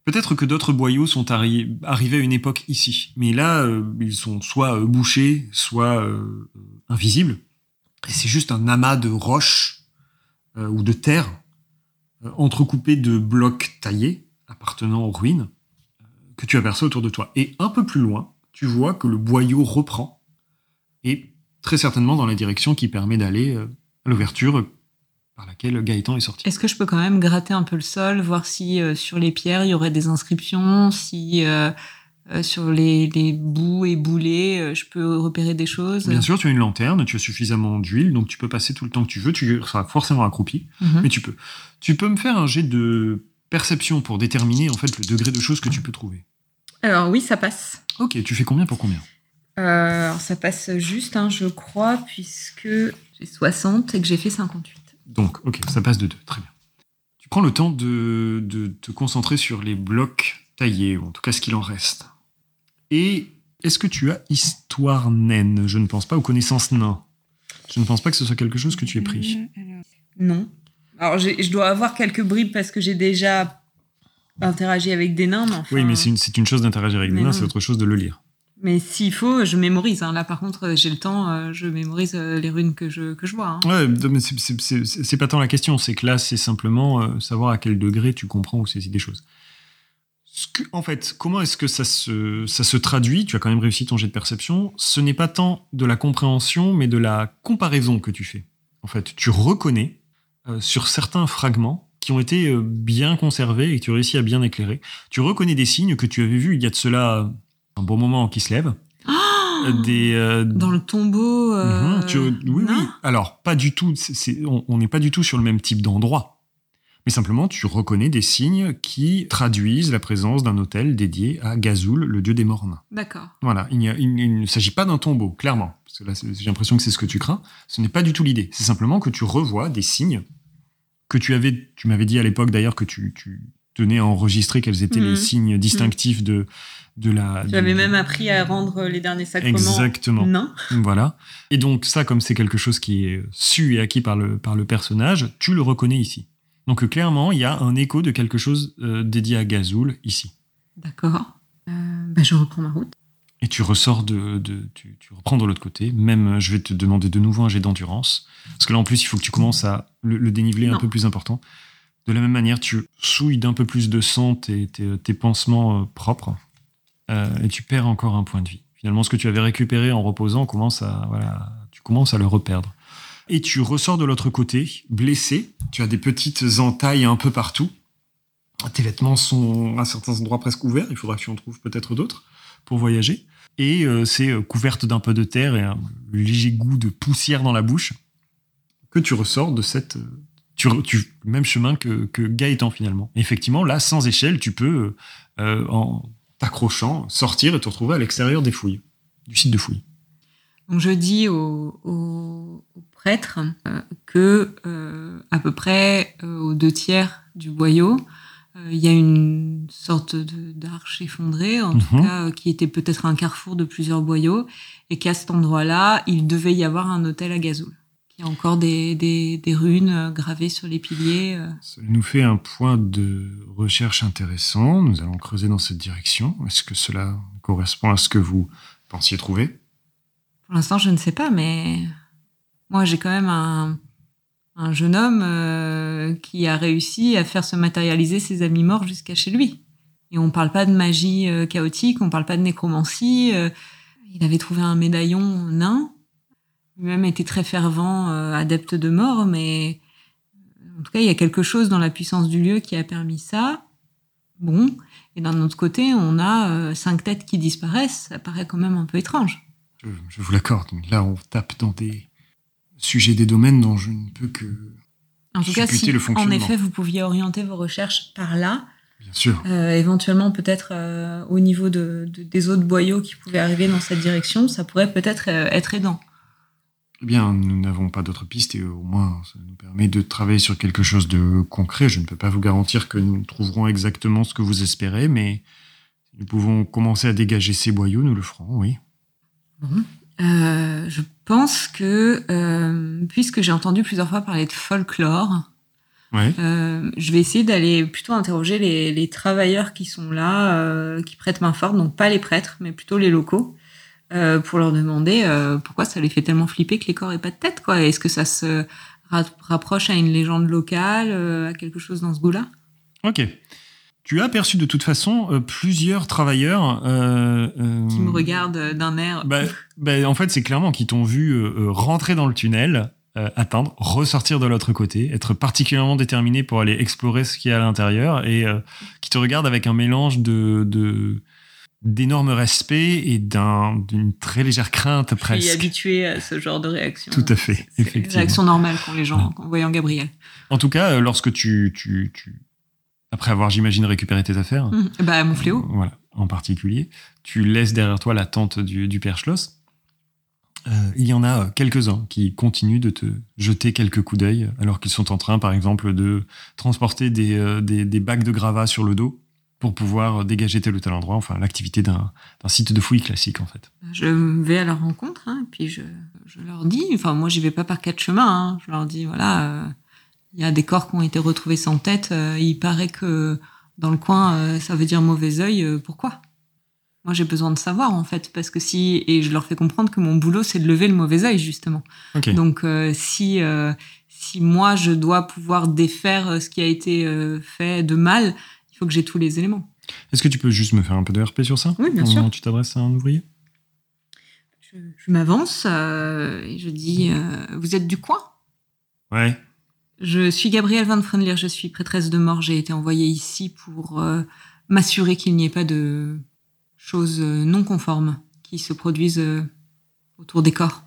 Peut-être que d'autres boyaux sont arri- arrivés à une époque ici, mais là, ils sont soit bouchés, soit invisibles. Et c'est juste un amas de roches ou de terre entrecoupé de blocs taillés appartenant aux ruines que tu aperçois autour de toi. Et un peu plus loin, tu vois que le boyau reprend et très certainement dans la direction qui permet d'aller euh, à l'ouverture par laquelle Gaëtan est sorti. Est-ce que je peux quand même gratter un peu le sol, voir si euh, sur les pierres il y aurait des inscriptions, si euh, euh, sur les, les bouts et boulets euh, je peux repérer des choses? Bien sûr, tu as une lanterne, tu as suffisamment d'huile, donc tu peux passer tout le temps que tu veux. Tu seras forcément accroupi, Mhm. mais tu peux. Tu peux me faire un jet de perception pour déterminer en fait le degré de choses que tu peux trouver. Alors oui, ça passe. Ok, tu fais combien pour combien? Euh, alors ça passe juste, hein, je crois, puisque j'ai 60 et que j'ai fait 58. Donc, ok, ça passe de deux, très bien. Tu prends le temps de, de te concentrer sur les blocs taillés, ou en tout cas ce qu'il en reste. Et est-ce que tu as histoire naine? Je ne pense pas, ou connaissance nain? Je ne pense pas que ce soit quelque chose que tu aies pris. Non. Alors je dois avoir quelques bribes parce que j'ai déjà interagi avec des nains, mais enfin- Oui, mais c'est une, une chose d'interagir avec des nains, c'est autre chose de le lire. Mais s'il faut, je mémorise. hein. Là, par contre, j'ai le temps, euh, je mémorise euh, les runes que je, que je vois. hein. Ouais, mais c'est- pas tant la question, c'est que là, c'est simplement euh, savoir à quel degré tu comprends ou saisis des choses. Ce que- en fait, comment est-ce que ça se, ça se traduit? Tu as quand même réussi ton jet de perception. Ce n'est pas tant de la compréhension, mais de la comparaison que tu fais. En fait, tu reconnais euh, sur certains fragments qui ont été euh, bien conservés et que tu as réussi à bien éclairer. Tu reconnais des signes que tu avais vus il y a de cela un bon moment qui se lèvent. Euh, des, euh, Dans le tombeau. euh, Mhm, tu- oui, oui. Alors, pas du tout. c'est- on n'est pas du tout sur le même type d'endroit. Mais simplement, tu reconnais des signes qui traduisent la présence d'un hôtel dédié à Gazoul, le dieu des morts. D'accord. Voilà, il, n'y a- il- il ne s'agit pas d'un tombeau, clairement. Parce que là, j'ai l'impression que c'est ce que tu crains. Ce n'est pas du tout l'idée. C'est simplement que tu revois des signes que tu avais. Tu m'avais dit à l'époque d'ailleurs que tu, tu, tenais à enregistrer quels étaient les Mhm. signes distinctifs de, de la. Tu avais du- même appris à rendre les derniers sacrements. Exactement. Non. Voilà. Et donc ça, comme c'est quelque chose qui est su et acquis par le, par le personnage, tu le reconnais ici. Donc euh, clairement, il y a un écho de quelque chose euh, dédié à Gazoul ici. D'accord. Euh, bah, je reprends ma route. Et tu ressors de, de tu, tu reprends de l'autre côté. Même, je vais te demander de nouveau un jet d'endurance, parce que là en plus, il faut que tu commences à le, le dénivelé un peu plus important. De la même manière, tu souilles d'un peu plus de sang tes, tes, tes pansements euh, propres, et tu perds encore un point de vie. Finalement, ce que tu avais récupéré en reposant commence à, voilà, tu commences à le reperdre. Et tu ressors de l'autre côté, blessé. Tu as des petites entailles un peu partout. Tes vêtements sont à certains endroits presque ouverts. Il faudra que tu en trouves peut-être d'autres pour voyager. Et euh, c'est euh, couverte d'un peu de terre et un léger goût de poussière dans la bouche que tu ressors de cette. euh, même chemin que, que Gaëtan finalement. Effectivement, là, sans échelle, tu peux, en t'accrochant, sortir et te retrouver à l'extérieur des fouilles, du site de fouilles. Donc je dis au, au- au prêtre euh, que euh, à peu près euh, aux deux tiers du boyau, il y a une sorte d'arche effondrée, en tout Mhm. cas qui était peut-être un carrefour de plusieurs boyaux, et qu'à cet endroit-là, il devait y avoir un hôtel à Gazoul. Il y a encore des, des, des runes gravées sur les piliers. Ça nous fait un point de recherche intéressant. Nous allons creuser dans cette direction. Est-ce que cela correspond à ce que vous pensiez trouver? Pour l'instant, je ne sais pas, mais moi, j'ai quand même un, un jeune homme euh, qui a réussi à faire se matérialiser ses amis morts jusqu'à chez lui. Et on parle pas de magie euh, chaotique, on parle pas de nécromancie. euh, il avait trouvé un médaillon nain. Lui-même était très fervent euh, adepte de mort, mais en tout cas, il y a quelque chose dans la puissance du lieu qui a permis ça. Bon, et d'un autre côté, on a euh, cinq têtes qui disparaissent. Ça paraît quand même un peu étrange. je, je vous l'accorde. Là, on tape dans des sujets des domaines dont je ne peux que. En tout cas, si le en effet vous pouviez orienter vos recherches par là, Bien sûr. euh, éventuellement peut-être euh, au niveau de, de- des autres boyaux qui pouvaient arriver dans cette direction, ça pourrait peut-être euh, être aidant. Eh bien, nous n'avons pas d'autre piste et au moins, ça nous permet de travailler sur quelque chose de concret. Je ne peux pas vous garantir que nous trouverons exactement ce que vous espérez, mais si nous pouvons commencer à dégager ces boyaux, nous le ferons, oui. Euh, je pense que, euh, puisque j'ai entendu plusieurs fois parler de folklore, Ouais. euh, je vais essayer d'aller plutôt interroger les, les travailleurs qui sont là, euh, qui prêtent main forte, donc pas les prêtres, mais plutôt les locaux, pour leur demander pourquoi ça les fait tellement flipper que les corps aient pas de tête, quoi. Est-ce que ça se ra- rapproche à une légende locale, à quelque chose dans ce goût-là? Ok. Tu as aperçu de toute façon euh, plusieurs travailleurs euh, euh, Qui me regardent d'un air. Bah, bah, en fait, c'est clairement qu'ils t'ont vu euh, euh, rentrer dans le tunnel, euh, atteindre, ressortir de l'autre côté, être particulièrement déterminé pour aller explorer ce qu'il y a à l'intérieur et euh, qui te regardent avec un mélange de de- d'énorme respect et d'un- d'une très légère crainte je suis presque. habituée à ce genre de réaction. Tout à fait, C'est une effectivement. réaction normale quand les gens, en voyant Gabriel. En tout cas, euh, lorsque tu, tu, tu après avoir, j'imagine, récupéré tes affaires, Mhm. Bah, mon fléau. Voilà, en particulier. Tu laisses derrière toi la tente du, du père Schloss. Euh, il y en a euh, quelques-uns qui continuent de te jeter quelques coups d'œil alors qu'ils sont en train, par exemple, de transporter des, euh, des, des bacs de gravats sur le dos pour pouvoir dégager tel ou tel endroit. Enfin, l'activité d'un site de fouille classique, en fait. Je vais à leur rencontre, hein, et puis je, je leur dis, enfin moi j'y vais pas par quatre chemins, hein, je leur dis voilà, euh, il y a des corps qui ont été retrouvés sans tête, euh, il paraît que dans le coin euh, ça veut dire mauvais œil, euh, pourquoi? Moi j'ai besoin de savoir en fait, parce que si, et je leur fais comprendre que mon boulot c'est de lever le mauvais œil justement. Donc euh, si, euh, si moi je dois pouvoir défaire ce qui a été euh, fait de mal, il faut que j'ai tous les éléments. Est-ce que tu peux juste me faire un peu de RP sur ça? Oui, bien sûr. où tu t'adresses à un ouvrier? Je, je m'avance et je dis, vous êtes du coin? Ouais. Je suis Gabrielle Van Frenlier, je suis prêtresse de mort. J'ai été envoyée ici pour euh, m'assurer qu'il n'y ait pas de choses euh, non conformes qui se produisent euh, autour des corps.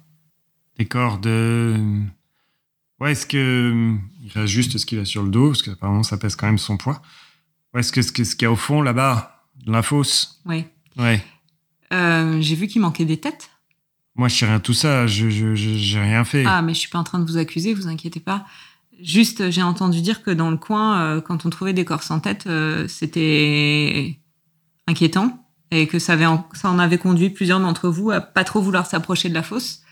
Des corps de. Ouais, est-ce que. Il reste juste ce qu'il a sur le dos, parce qu'apparemment ça pèse quand même son poids. Ouais, est-ce que ce qu'il y a au fond là-bas, de la fosse? Oui. Ouais. Euh, j'ai vu qu'il manquait des têtes. Moi, je sais rien de tout ça, je j'ai rien fait. Ah, mais je suis pas en train de vous accuser, vous inquiétez pas. Juste, j'ai entendu dire que dans le coin, euh, quand on trouvait des corps sans tête, euh, c'était inquiétant et que ça, avait en, ça en avait conduit plusieurs d'entre vous à pas trop vouloir s'approcher de la fosse.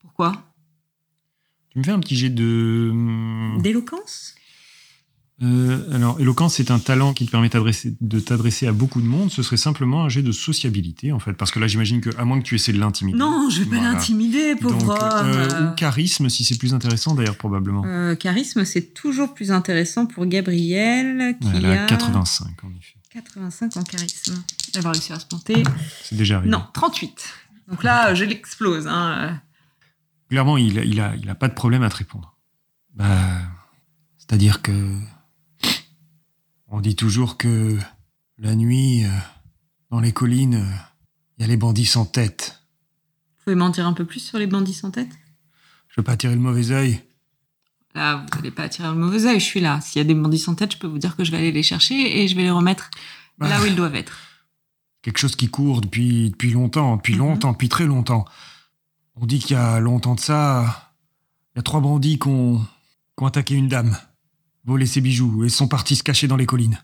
Pourquoi? Tu me fais un petit jet de. D'éloquence? Euh, alors, éloquence, c'est un talent qui te permet de t'adresser à beaucoup de monde. Ce serait simplement un jet de sociabilité, en fait. Parce que là, j'imagine que, à moins que tu essaies de l'intimider. Non, je vais pas Voilà. l'intimider, pauvre Donc, homme. euh, ou charisme, si c'est plus intéressant, d'ailleurs, probablement. Euh, charisme, c'est toujours plus intéressant pour Gabriel, qui Elle a a 85, en effet. 85 en charisme. Elle va réussir à se monter. C'est déjà arrivé. Non, 38. Donc là, je l'explose. Hein. Clairement, il a, il, a, il a pas de problème à te répondre. Bah, c'est-à-dire que. On dit toujours que la nuit, euh, dans les collines, il y a les bandits sans tête. Vous pouvez m'en dire un peu plus sur les bandits sans tête? Je veux pas tirer le mauvais œil. Là, vous n'allez pas attirer le mauvais œil, je suis là. S'il y a des bandits sans tête, je peux vous dire que je vais aller les chercher et je vais les remettre Bah, là où ils doivent être. quelque chose qui court depuis, depuis longtemps, depuis Mhm. longtemps, depuis très longtemps. On dit qu'il y a longtemps de ça, il y a trois bandits qui ont, qui ont attaqué une dame, volé ses bijoux et sont partis se cacher dans les collines.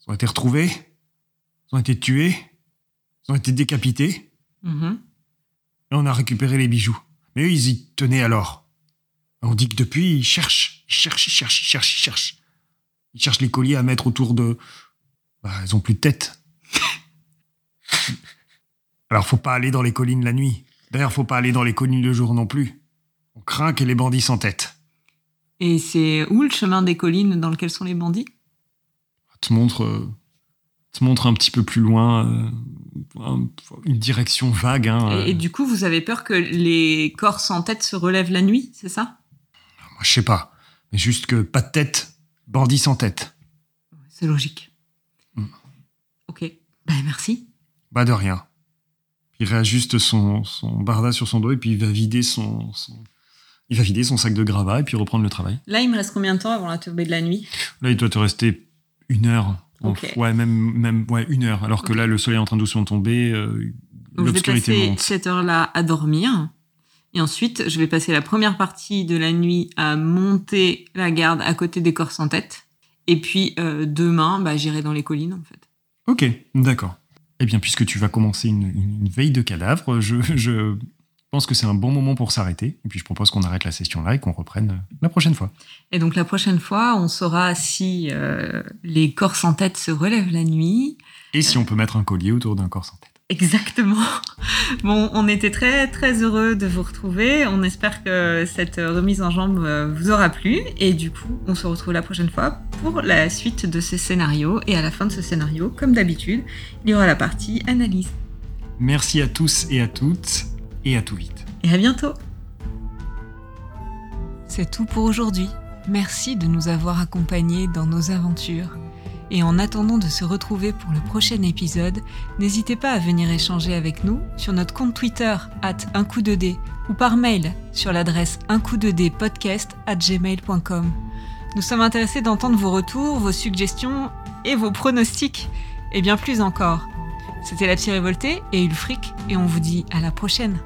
Ils ont été retrouvés, ils ont été tués, ils ont été décapités, Mhm. et on a récupéré les bijoux. Mais eux, ils y tenaient alors. On dit que depuis, ils cherchent, ils cherchent, ils cherchent, ils cherchent, ils cherchent. Ils cherchent les colliers à mettre autour de... Bah, ils ont plus de tête. Alors, faut pas aller dans les collines la nuit. D'ailleurs, faut pas aller dans les collines le jour non plus. On craint ait les bandits sans tête. Et c'est où le chemin des collines dans lequel sont les bandits? Te montre, euh, te montre un petit peu plus loin euh, un- une direction vague. Hein, euh. et, et du coup, vous avez peur que les corps sans tête se relèvent la nuit, c'est ça? Moi, je sais pas. Mais juste que pas de tête, bandit sans tête. C'est logique. Mm. Ok. Ben, merci. Bah de rien. Il réajuste son, son barda sur son dos et puis il va vider son, son- il va vider son sac de gravats et puis reprendre le travail. Là, il me reste combien de temps avant la tombée de la nuit? Là, il doit te rester une heure. Ok. Ouais, même, même ouais, une heure. Alors que là, le soleil est en train doucement de tomber, euh, Donc, je vais l'obscurité passer cette heure-là à dormir. Et ensuite, je vais passer la première partie de la nuit à monter la garde à côté des corps sans tête. Et puis, euh, demain, bah, j'irai dans les collines, en fait. Ok, d'accord. Eh bien, puisque tu vas commencer une, veille de cadavres, je, je pense que c'est un bon moment pour s'arrêter. Et puis, je propose qu'on arrête la session là et qu'on reprenne euh, la prochaine fois. Et donc, la prochaine fois, on saura si euh, les corps sans tête se relèvent la nuit. Et si on peut mettre un collier autour d'un corps sans tête. Exactement. Bon, on était très très heureux de vous retrouver. On espère que cette remise en jambe euh, vous aura plu. Et du coup, on se retrouve la prochaine fois pour la suite de ce scénario. Et à la fin de ce scénario, comme d'habitude, il y aura la partie analyse. Merci à tous et à toutes, et à tout vite. Et à bientôt. C'est tout pour aujourd'hui. Merci de nous avoir accompagnés dans nos aventures. Et en attendant de se retrouver pour le prochain épisode, n'hésitez pas à venir échanger avec nous sur notre compte Twitter at un coup de dé ou par mail sur l'adresse un coup de dé podcast at gmail.com. Nous sommes intéressés d'entendre vos retours, vos suggestions et vos pronostics, et bien plus encore. C'était la petite révoltée et Ulfric, et on vous dit à la prochaine.